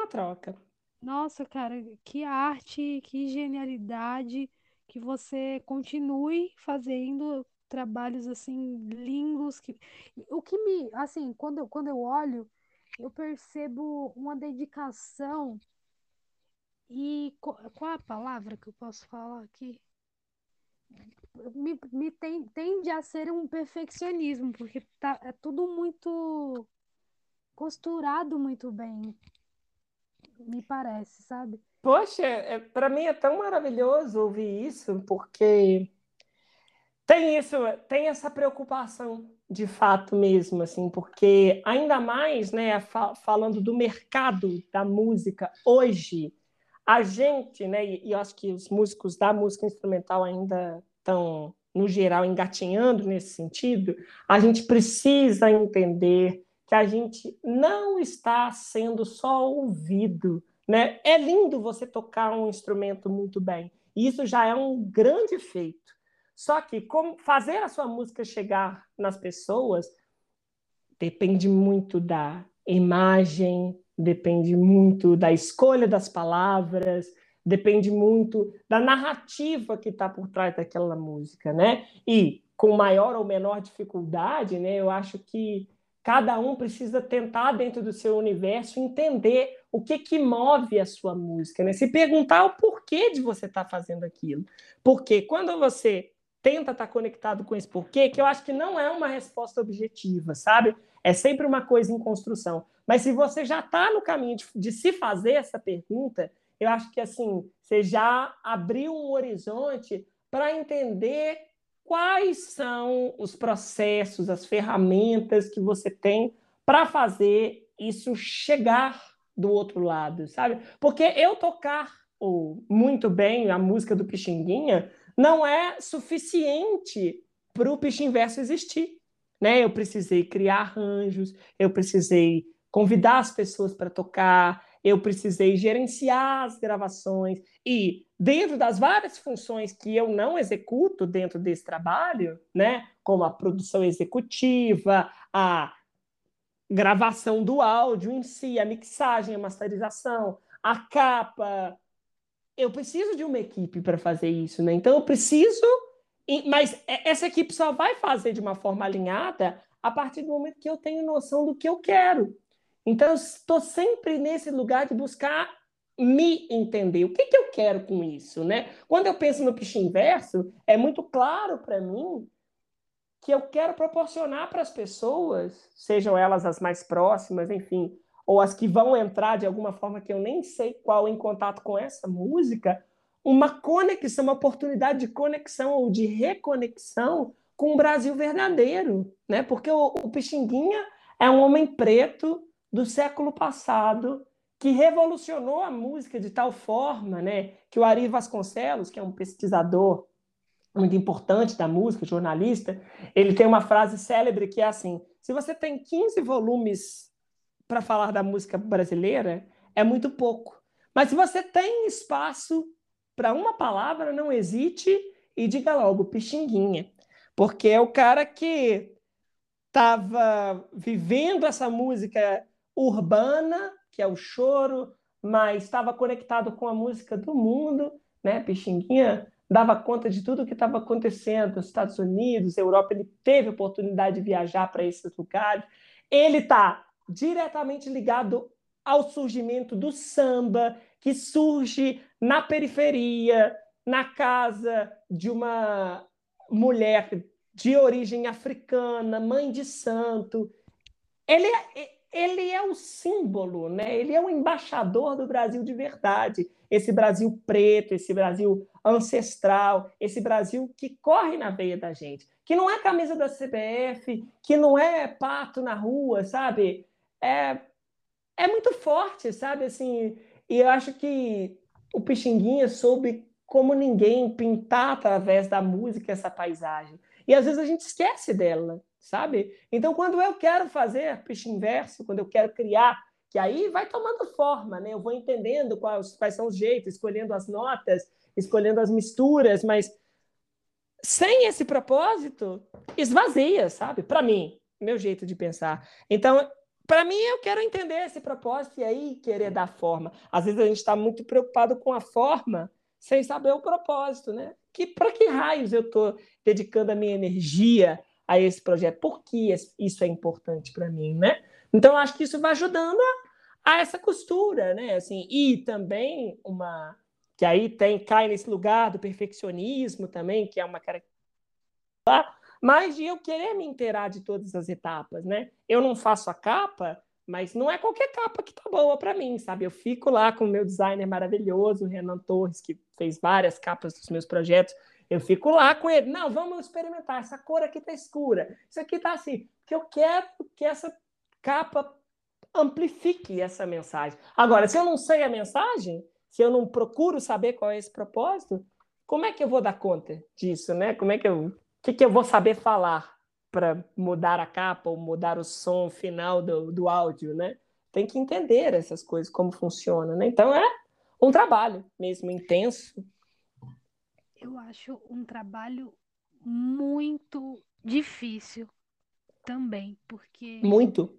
Uma troca. Nossa, cara, que arte, que genialidade, que você continue fazendo trabalhos assim lindos que o que me, assim, quando eu, quando eu olho, eu percebo uma dedicação e qual a palavra que eu posso falar aqui? Me, me tem, tende a ser um perfeccionismo, porque tá, é tudo muito costurado muito bem, me parece, sabe? Poxa, é, para mim é tão maravilhoso ouvir isso, porque tem isso, tem essa preocupação de fato mesmo, assim, porque ainda mais, né, falando do mercado da música hoje, a gente, né, e eu acho que os músicos da música instrumental ainda estão, no geral, engatinhando nesse sentido, a gente precisa entender que a gente não está sendo só ouvido. Né? É lindo você tocar um instrumento muito bem, e isso já é um grande feito. Só que como fazer a sua música chegar nas pessoas depende muito da imagem, depende muito da escolha das palavras, depende muito da narrativa que está por trás daquela música, né? E com maior ou menor dificuldade, né? Eu acho que cada um precisa tentar dentro do seu universo entender o que que move a sua música, né? Se perguntar o porquê de você estar tá fazendo aquilo, porque quando você tenta estar tá conectado com esse porquê, que eu acho que não é uma resposta objetiva, sabe? É sempre uma coisa em construção. Mas se você já está no caminho de, de, se fazer essa pergunta, eu acho que assim você já abriu um horizonte para entender quais são os processos, as ferramentas que você tem para fazer isso chegar do outro lado, sabe? Porque eu tocar muito bem a música do Pixinguinha não é suficiente para o Pixinverso existir. Né? Eu precisei criar arranjos, eu precisei convidar as pessoas para tocar, eu precisei gerenciar as gravações e dentro das várias funções que eu não executo dentro desse trabalho, né, como a produção executiva, a gravação do áudio em si, a mixagem, a masterização, a capa, eu preciso de uma equipe para fazer isso, né? Então eu preciso, mas essa equipe só vai fazer de uma forma alinhada a partir do momento que eu tenho noção do que eu quero. Então, eu estou sempre nesse lugar de buscar me entender. O que, que eu quero com isso, né? Quando eu penso no pitch inverso, é muito claro para mim que eu quero proporcionar para as pessoas, sejam elas as mais próximas, enfim, ou as que vão entrar de alguma forma que eu nem sei qual em contato com essa música, uma conexão, uma oportunidade de conexão ou de reconexão com o Brasil verdadeiro, né? Porque o, o Pixinguinha é um homem preto do século passado que revolucionou a música de tal forma, né, que o Ari Vasconcelos, que é um pesquisador muito importante da música, jornalista, ele tem uma frase célebre que é assim: se você tem 15 volumes para falar da música brasileira, é muito pouco. Mas se você tem espaço para uma palavra, não hesite e diga logo Pixinguinha, porque é o cara que estava vivendo essa música urbana, que é o choro, mas estava conectado com a música do mundo, né? Pixinguinha dava conta de tudo o que estava acontecendo nos Estados Unidos, Europa, ele teve oportunidade de viajar para esses lugares. Ele está diretamente ligado ao surgimento do samba, que surge na periferia, na casa de uma mulher de origem africana, mãe de santo. Ele é, ele é o símbolo, né? ele é o embaixador do Brasil de verdade. Esse Brasil preto, esse Brasil ancestral, esse Brasil que corre na veia da gente. Que não é camisa da CBF, que não é pato na rua, sabe? É, é muito forte, sabe? Assim, e eu acho que o Pixinguinha soube, como ninguém, pintar através da música essa paisagem. E às vezes a gente esquece dela, sabe? Então, quando eu quero fazer peixe inverso, quando eu quero criar, que aí vai tomando forma, né? Eu vou entendendo quais, quais são os jeitos, escolhendo as notas, escolhendo as misturas, mas sem esse propósito, esvazia, sabe? Para mim, meu jeito de pensar. Então, para mim, eu quero entender esse propósito e aí querer dar forma. Às vezes a gente está muito preocupado com a forma, sem saber o propósito, né? Que para que raios eu estou dedicando a minha energia a esse projeto? Por que isso é importante para mim, né? Então, acho que isso vai ajudando a, a, essa costura, né? Assim, e também uma que aí tem cai nesse lugar do perfeccionismo também, que é uma característica mas de eu querer me inteirar de todas as etapas, né? Eu não faço a capa, mas não é qualquer capa que tá boa para mim, sabe? Eu fico lá com o meu designer maravilhoso, o Renan Torres, que fez várias capas dos meus projetos. Eu fico lá com ele. Não, vamos experimentar. Essa cor aqui tá escura. Isso aqui tá assim. Porque eu quero que essa capa amplifique essa mensagem. Agora, se eu não sei a mensagem, se eu não procuro saber qual é esse propósito, como é que eu vou dar conta disso, né? Como é que eu que, que eu vou saber falar para mudar a capa ou mudar o som final do, do áudio, né? Tem que entender essas coisas, como funciona, né? Então é um trabalho mesmo intenso. Eu acho um trabalho muito difícil também, porque. Muito.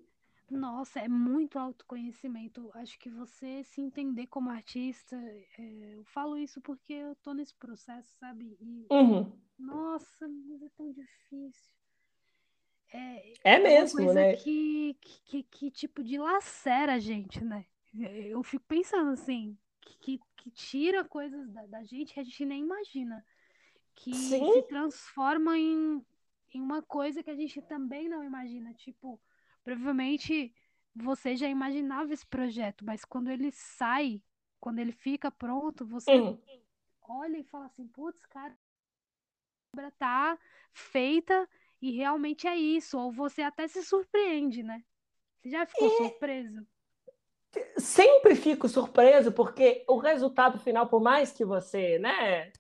Nossa, é muito autoconhecimento. Acho que você se entender como artista, é, eu falo isso porque eu tô nesse processo, sabe? E, uhum. Nossa, mas é tão difícil. É, é mesmo, coisa né? Que, que, que, tipo de lacera a gente, né? Eu fico pensando assim, que, que tira coisas da, da gente que a gente nem imagina. Que Sim. se transforma em, em uma coisa que a gente também não imagina. Tipo, provavelmente você já imaginava esse projeto, mas quando ele sai, quando ele fica pronto, você Uhum. olha e fala assim, putz, cara, a obra tá feita e realmente é isso. Ou você até se surpreende, né? Você já ficou surpreso? Sempre fico surpreso, porque o resultado final, por mais que você, né,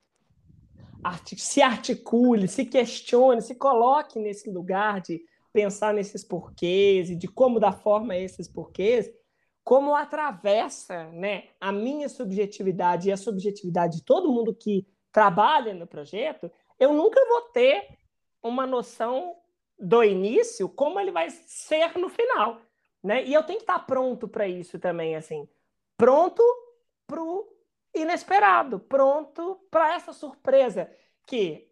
se articule, se questione, se coloque nesse lugar de pensar nesses porquês e de como dar forma a esses porquês, como atravessa, né, a minha subjetividade e a subjetividade de todo mundo que trabalha no projeto, eu nunca vou ter uma noção do início como ele vai ser no final, né? E eu tenho que estar pronto para isso também, assim, pronto para o inesperado, pronto para essa surpresa que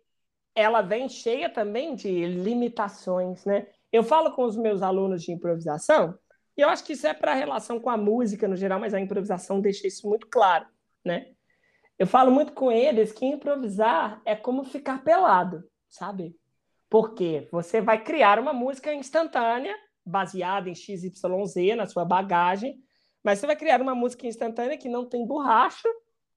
ela vem cheia também de limitações, né? Eu falo com os meus alunos de improvisação e eu acho que isso é para a relação com a música no geral, mas a improvisação deixa isso muito claro, né? Eu falo muito com eles que improvisar é como ficar pelado, sabe? Porque você vai criar uma música instantânea, baseada em XYZ, na sua bagagem, mas você vai criar uma música instantânea que não tem borracha,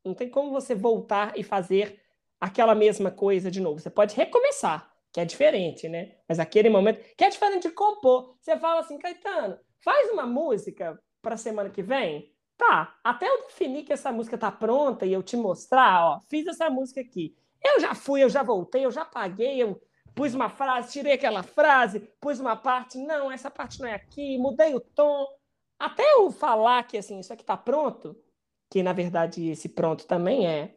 não tem como você voltar e fazer aquela mesma coisa de novo. Você pode recomeçar, que é diferente, né? Mas aquele momento, que é diferente de compor. Você fala assim, Caetano, faz uma música para semana que vem. Tá, até eu definir que essa música tá pronta e eu te mostrar, ó, fiz essa música aqui. Eu já fui, eu já voltei, eu já paguei, eu pus uma frase, tirei aquela frase, pus uma parte, não, essa parte não é aqui, mudei o tom. Até eu falar que assim, isso aqui tá pronto, que na verdade esse pronto também é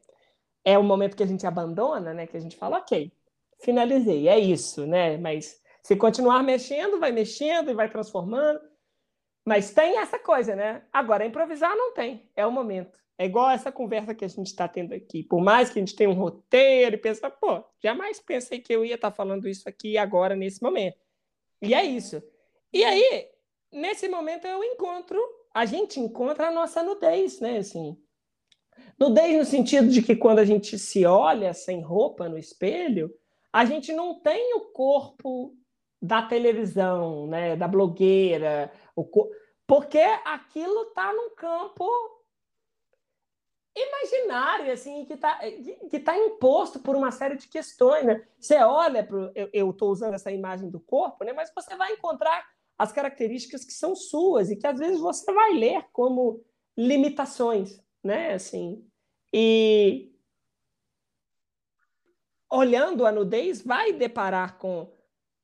é o momento que a gente abandona, né, que a gente fala, OK, finalizei, é isso, né? Mas se continuar mexendo, vai mexendo e vai transformando. Mas tem essa coisa, né? Agora, improvisar não tem, é o momento. É igual essa conversa que a gente está tendo aqui. Por mais que a gente tenha um roteiro e pensa, pô, jamais pensei que eu ia estar tá falando isso aqui agora, nesse momento. E é isso. E aí, nesse momento, eu encontro, a gente encontra a nossa nudez, né? Assim, nudez no sentido de que quando a gente se olha sem roupa no espelho, a gente não tem o corpo da televisão, né, da blogueira, o, porque aquilo está num campo imaginário, assim, que está que tá imposto por uma série de questões. Né? Você olha, pro, eu estou usando essa imagem do corpo, né? mas você vai encontrar as características que são suas e que às vezes você vai ler como limitações, né? Assim, e olhando a nudez, vai deparar com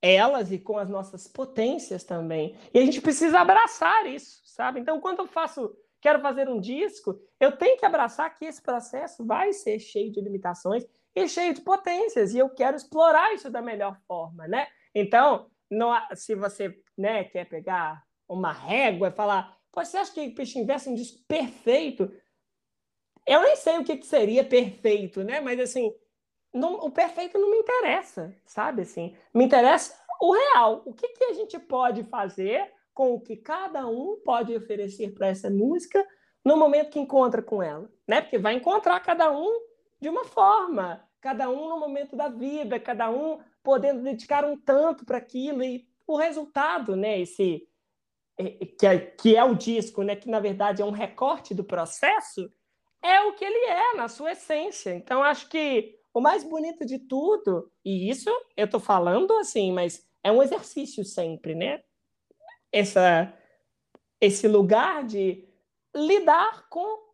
elas e com as nossas potências também. E a gente precisa abraçar isso, sabe? Então, quando eu faço, quero fazer um disco, eu tenho que abraçar que esse processo vai ser cheio de limitações e cheio de potências, e eu quero explorar isso da melhor forma, né? Então, não, se você né, quer pegar uma régua e falar, você acha que Peixe Inverso é um disco perfeito? Eu nem sei o que, que seria perfeito, né? Mas assim, não, o perfeito não me interessa, sabe? Assim, me interessa o real. O que, que a gente pode fazer com o que cada um pode oferecer para essa música no momento que encontra com ela, né? Porque vai encontrar cada um de uma forma, cada um no momento da vida, cada um podendo dedicar um tanto para aquilo e o resultado, né? Esse que é, que é o disco, né? Que na verdade é um recorte do processo, é o que ele é na sua essência. Então acho que o mais bonito de tudo, e isso eu estou falando assim, mas é um exercício sempre, né? Essa, esse lugar de lidar com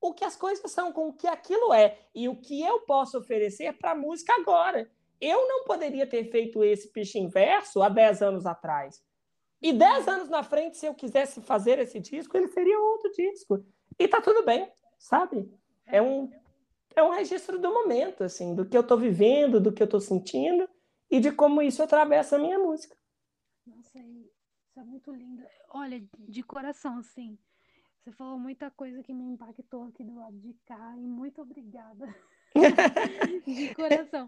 o que as coisas são, com o que aquilo é e o que eu posso oferecer para a música agora. Eu não poderia ter feito esse pitch inverso há 10 anos atrás. E 10 anos na frente, se eu quisesse fazer esse disco, ele seria outro disco. E tá tudo bem, sabe? É um é um registro do momento, assim, do que eu estou vivendo, do que eu estou sentindo e de como isso atravessa a minha música. Nossa, isso é muito lindo. Olha, de coração, assim, você falou muita coisa que me impactou aqui do lado de cá e muito obrigada. <laughs> de coração.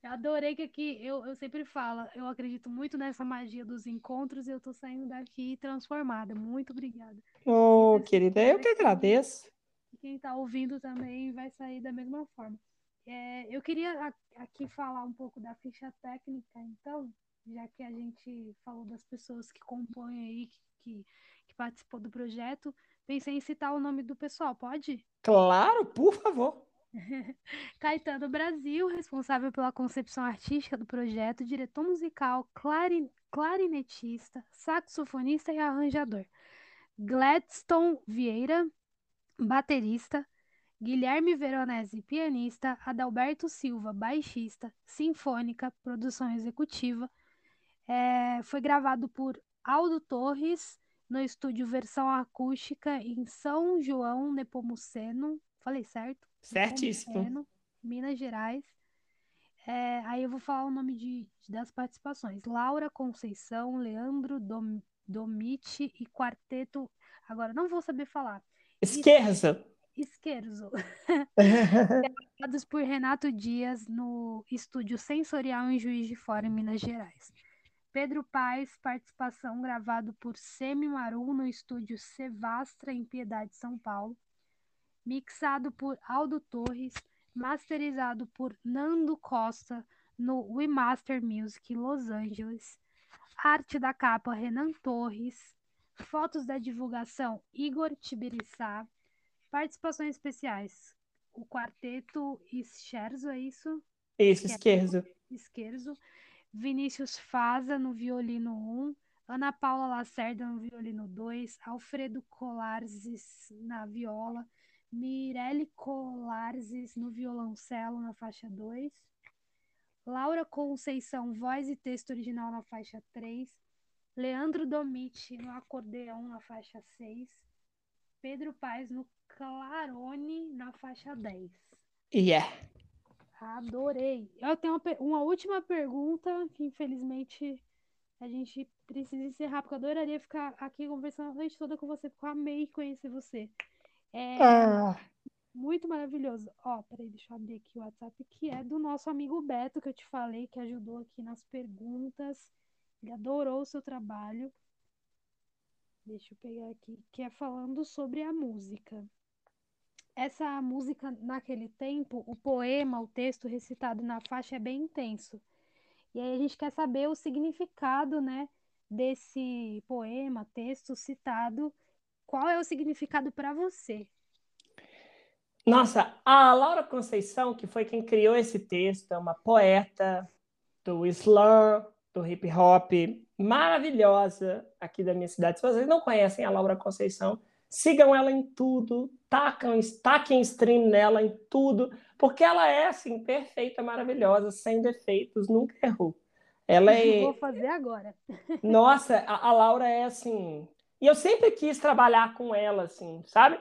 Eu adorei que aqui, eu, eu sempre falo, eu acredito muito nessa magia dos encontros e eu tô saindo daqui transformada. Muito obrigada. Oh, querida, eu que agradeço quem está ouvindo também vai sair da mesma forma. É, eu queria aqui falar um pouco da ficha técnica, então, já que a gente falou das pessoas que compõem aí, que, que participou do projeto, pensei em citar o nome do pessoal, pode? Claro, por favor. <laughs> Caetano Brasil, responsável pela concepção artística do projeto, diretor musical, clarin clarinetista, saxofonista e arranjador. Gladstone Vieira, baterista, Guilherme Veronese, pianista, Adalberto Silva, baixista, sinfônica, produção executiva. É, foi gravado por Aldo Torres no estúdio Versão Acústica em São João Nepomuceno. Falei certo? Certíssimo. Minas Gerais. É, aí eu vou falar o nome de, das participações: Laura Conceição, Leandro Dom, Domite e Quarteto. Agora não vou saber falar. Esquerzo. Esquerzo. <laughs> Gravados por Renato Dias no estúdio Sensorial em Juiz de Fora, em Minas Gerais. Pedro Paes, participação gravado por Semi Maru no estúdio Sevastra, em Piedade, São Paulo. Mixado por Aldo Torres, masterizado por Nando Costa no We Master Music Los Angeles. Arte da capa Renan Torres. Fotos da divulgação, Igor Tibiriçá. Participações especiais, o quarteto Scherzo, é isso? Isso, Esquerzo. Esquerzo. Vinícius Faza no violino 1. Ana Paula Lacerda no violino 2. Alfredo Colarzes na viola. Mirelle Colarzes no violoncelo na faixa 2. Laura Conceição, voz e texto original na faixa 3. Leandro Domiti no acordeão na faixa 6. Pedro Paes no clarone na faixa 10. Yeah. Adorei. Eu tenho uma, uma, última pergunta que infelizmente a gente precisa encerrar, porque eu adoraria ficar aqui conversando a noite toda com você, porque eu amei conhecer você. É ah. muito maravilhoso. Ó, peraí, deixa eu abrir aqui o WhatsApp, que é do nosso amigo Beto, que eu te falei, que ajudou aqui nas perguntas. Ele adorou o seu trabalho. Deixa eu pegar aqui, que é falando sobre a música. Essa música, naquele tempo, o poema, o texto recitado na faixa é bem intenso. E aí a gente quer saber o significado, né, desse poema, texto citado. Qual é o significado para você? Nossa, a Laura Conceição, que foi quem criou esse texto, é uma poeta do slam, do hip hop maravilhosa aqui da minha cidade. Se vocês não conhecem a Laura Conceição, sigam ela em tudo, tacam, taquem stream nela em tudo, porque ela é assim perfeita, maravilhosa, sem defeitos, nunca errou. Ela <laughs> é. Vou fazer agora. <laughs> Nossa, a, a Laura é assim. E eu sempre quis trabalhar com ela, assim, sabe?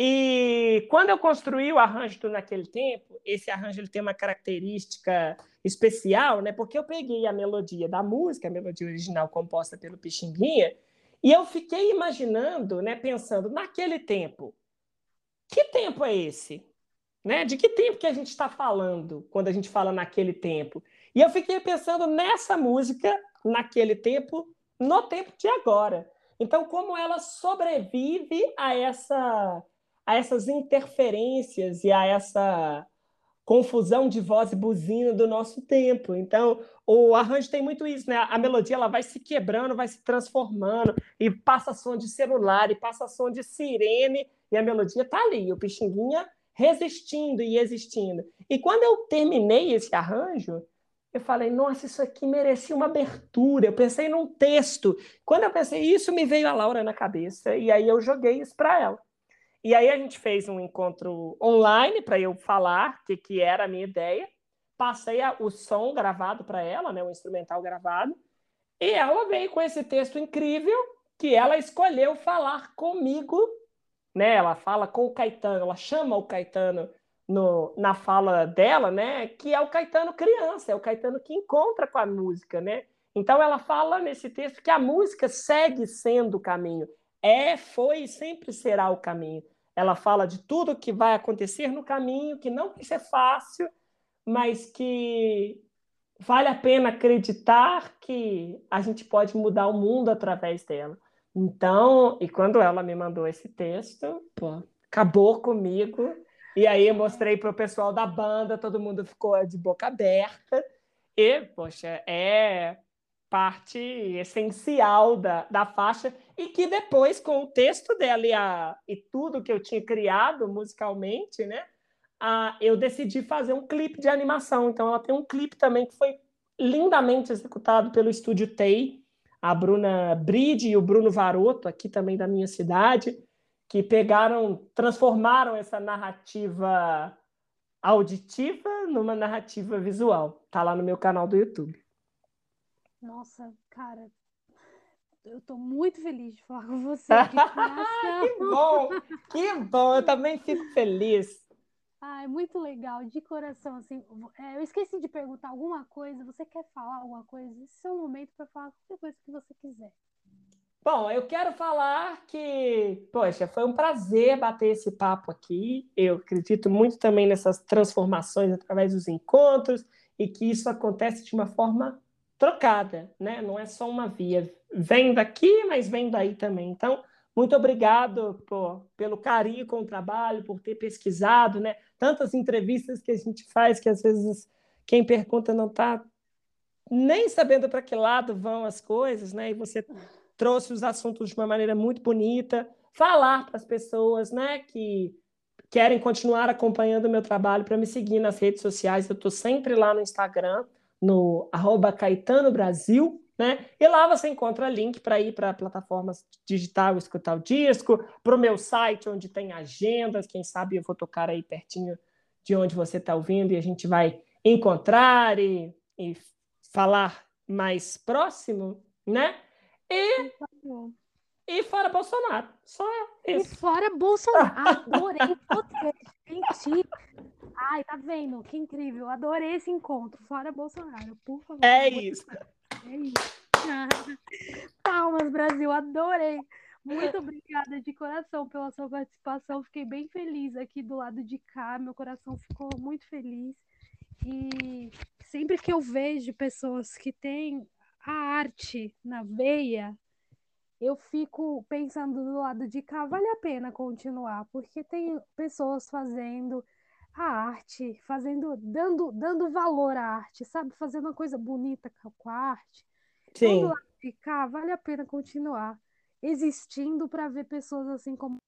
E quando eu construí o arranjo naquele tempo, esse arranjo ele tem uma característica especial, né? Porque eu peguei a melodia da música, a melodia original composta pelo Pixinguinha, e eu fiquei imaginando, né, pensando naquele tempo. Que tempo é esse? Né? De que tempo que a gente está falando quando a gente fala naquele tempo? E eu fiquei pensando nessa música, naquele tempo, no tempo de agora. Então, como ela sobrevive a essa a essas interferências e a essa confusão de voz e buzina do nosso tempo. Então, o arranjo tem muito isso, né? A melodia ela vai se quebrando, vai se transformando e passa som de celular e passa som de sirene e a melodia tá ali, o Pixinguinha resistindo e existindo. E quando eu terminei esse arranjo, eu falei, nossa, isso aqui merecia uma abertura. Eu pensei num texto. Quando eu pensei isso, me veio a Laura na cabeça e aí eu joguei isso para ela. E aí a gente fez um encontro online para eu falar o que, que era a minha ideia. Passei a, o som gravado para ela, né, o instrumental gravado, e ela veio com esse texto incrível que ela escolheu falar comigo, né? Ela fala com o Caetano, ela chama o Caetano no, na fala dela, né? Que é o Caetano criança, é o Caetano que encontra com a música, né? Então ela fala nesse texto que a música segue sendo o caminho é, foi e sempre será o caminho. Ela fala de tudo que vai acontecer no caminho, que não vai ser fácil, mas que vale a pena acreditar que a gente pode mudar o mundo através dela. Então, e quando ela me mandou esse texto, pô, acabou comigo. E aí eu mostrei para o pessoal da banda, todo mundo ficou de boca aberta. E, poxa, é parte essencial da, da faixa e que depois, com o texto dela e, a, e tudo que eu tinha criado musicalmente, né, a, eu decidi fazer um clipe de animação. Então, ela tem um clipe também que foi lindamente executado pelo estúdio TEI, a Bruna Bride e o Bruno Varoto, aqui também da minha cidade, que pegaram, transformaram essa narrativa auditiva numa narrativa visual. Tá lá no meu canal do YouTube. Nossa, cara, eu tô muito feliz de falar <laughs> com você. <laughs> que bom, que bom, eu também fico feliz. Ah, é muito legal, de coração, assim. É, eu esqueci de perguntar alguma coisa. Você quer falar alguma coisa? Esse é o momento para falar qualquer coisa que você quiser. Bom, eu quero falar que, poxa, foi um prazer bater esse papo aqui. Eu acredito muito também nessas transformações através dos encontros e que isso acontece de uma forma trocada, né? Não é só uma via. Vem daqui, mas vem daí também. Então, muito obrigado pelo carinho com o trabalho, por ter pesquisado, né? Tantas entrevistas que a gente faz que às vezes quem pergunta não está nem sabendo para que lado vão as coisas, né? E você trouxe os assuntos de uma maneira muito bonita, falar para as pessoas, né, que querem continuar acompanhando o meu trabalho para me seguir nas redes sociais. Eu estou sempre lá no Instagram, no arroba Caetano Brasil, né? E lá você encontra link para ir para plataformas digital, escutar o disco, para o meu site, onde tem agendas, quem sabe eu vou tocar aí pertinho de onde você está ouvindo e a gente vai encontrar e, e falar mais próximo, né? E, e fora Bolsonaro. Só isso. E fora Bolsonaro. Adorei <laughs> gente. Ai, tá vendo? Que incrível. Adorei esse encontro. Fora Bolsonaro, por favor. É isso. É isso. <laughs> Palmas, Brasil. Adorei. Muito obrigada de coração pela sua participação. Fiquei bem feliz aqui do lado de cá. Meu coração ficou muito feliz. E sempre que eu vejo pessoas que têm a arte na veia, eu fico pensando do lado de cá, vale a pena continuar, porque tem pessoas fazendo a arte, fazendo, dando, dando valor à arte, sabe? Fazendo uma coisa bonita com a arte. Sim. Cá, vale a pena continuar existindo para ver pessoas assim como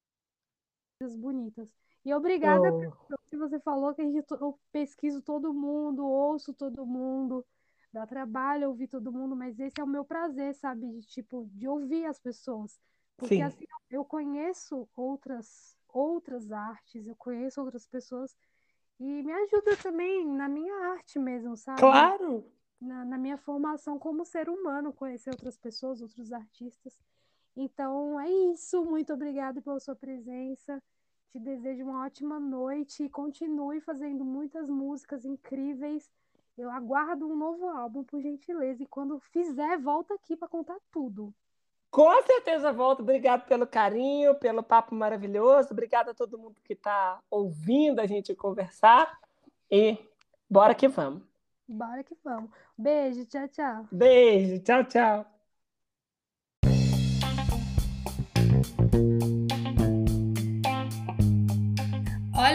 coisas bonitas. E obrigada oh. pelo que você falou, que eu pesquiso todo mundo, ouço todo mundo, dá trabalho ouvir todo mundo, mas esse é o meu prazer, sabe? De tipo, de ouvir as pessoas. Porque Sim. assim, eu conheço outras outras artes, eu conheço outras pessoas e me ajuda também na minha arte mesmo, sabe? Claro, na, na minha formação como ser humano, conhecer outras pessoas, outros artistas. Então é isso. Muito obrigada pela sua presença. Te desejo uma ótima noite e continue fazendo muitas músicas incríveis. Eu aguardo um novo álbum, por gentileza. E quando fizer, volta aqui para contar tudo. Com certeza volto. Obrigado pelo carinho, pelo papo maravilhoso. Obrigada a todo mundo que está ouvindo a gente conversar. E bora que vamos. Bora que vamos. Beijo, tchau, tchau. Beijo, tchau, tchau.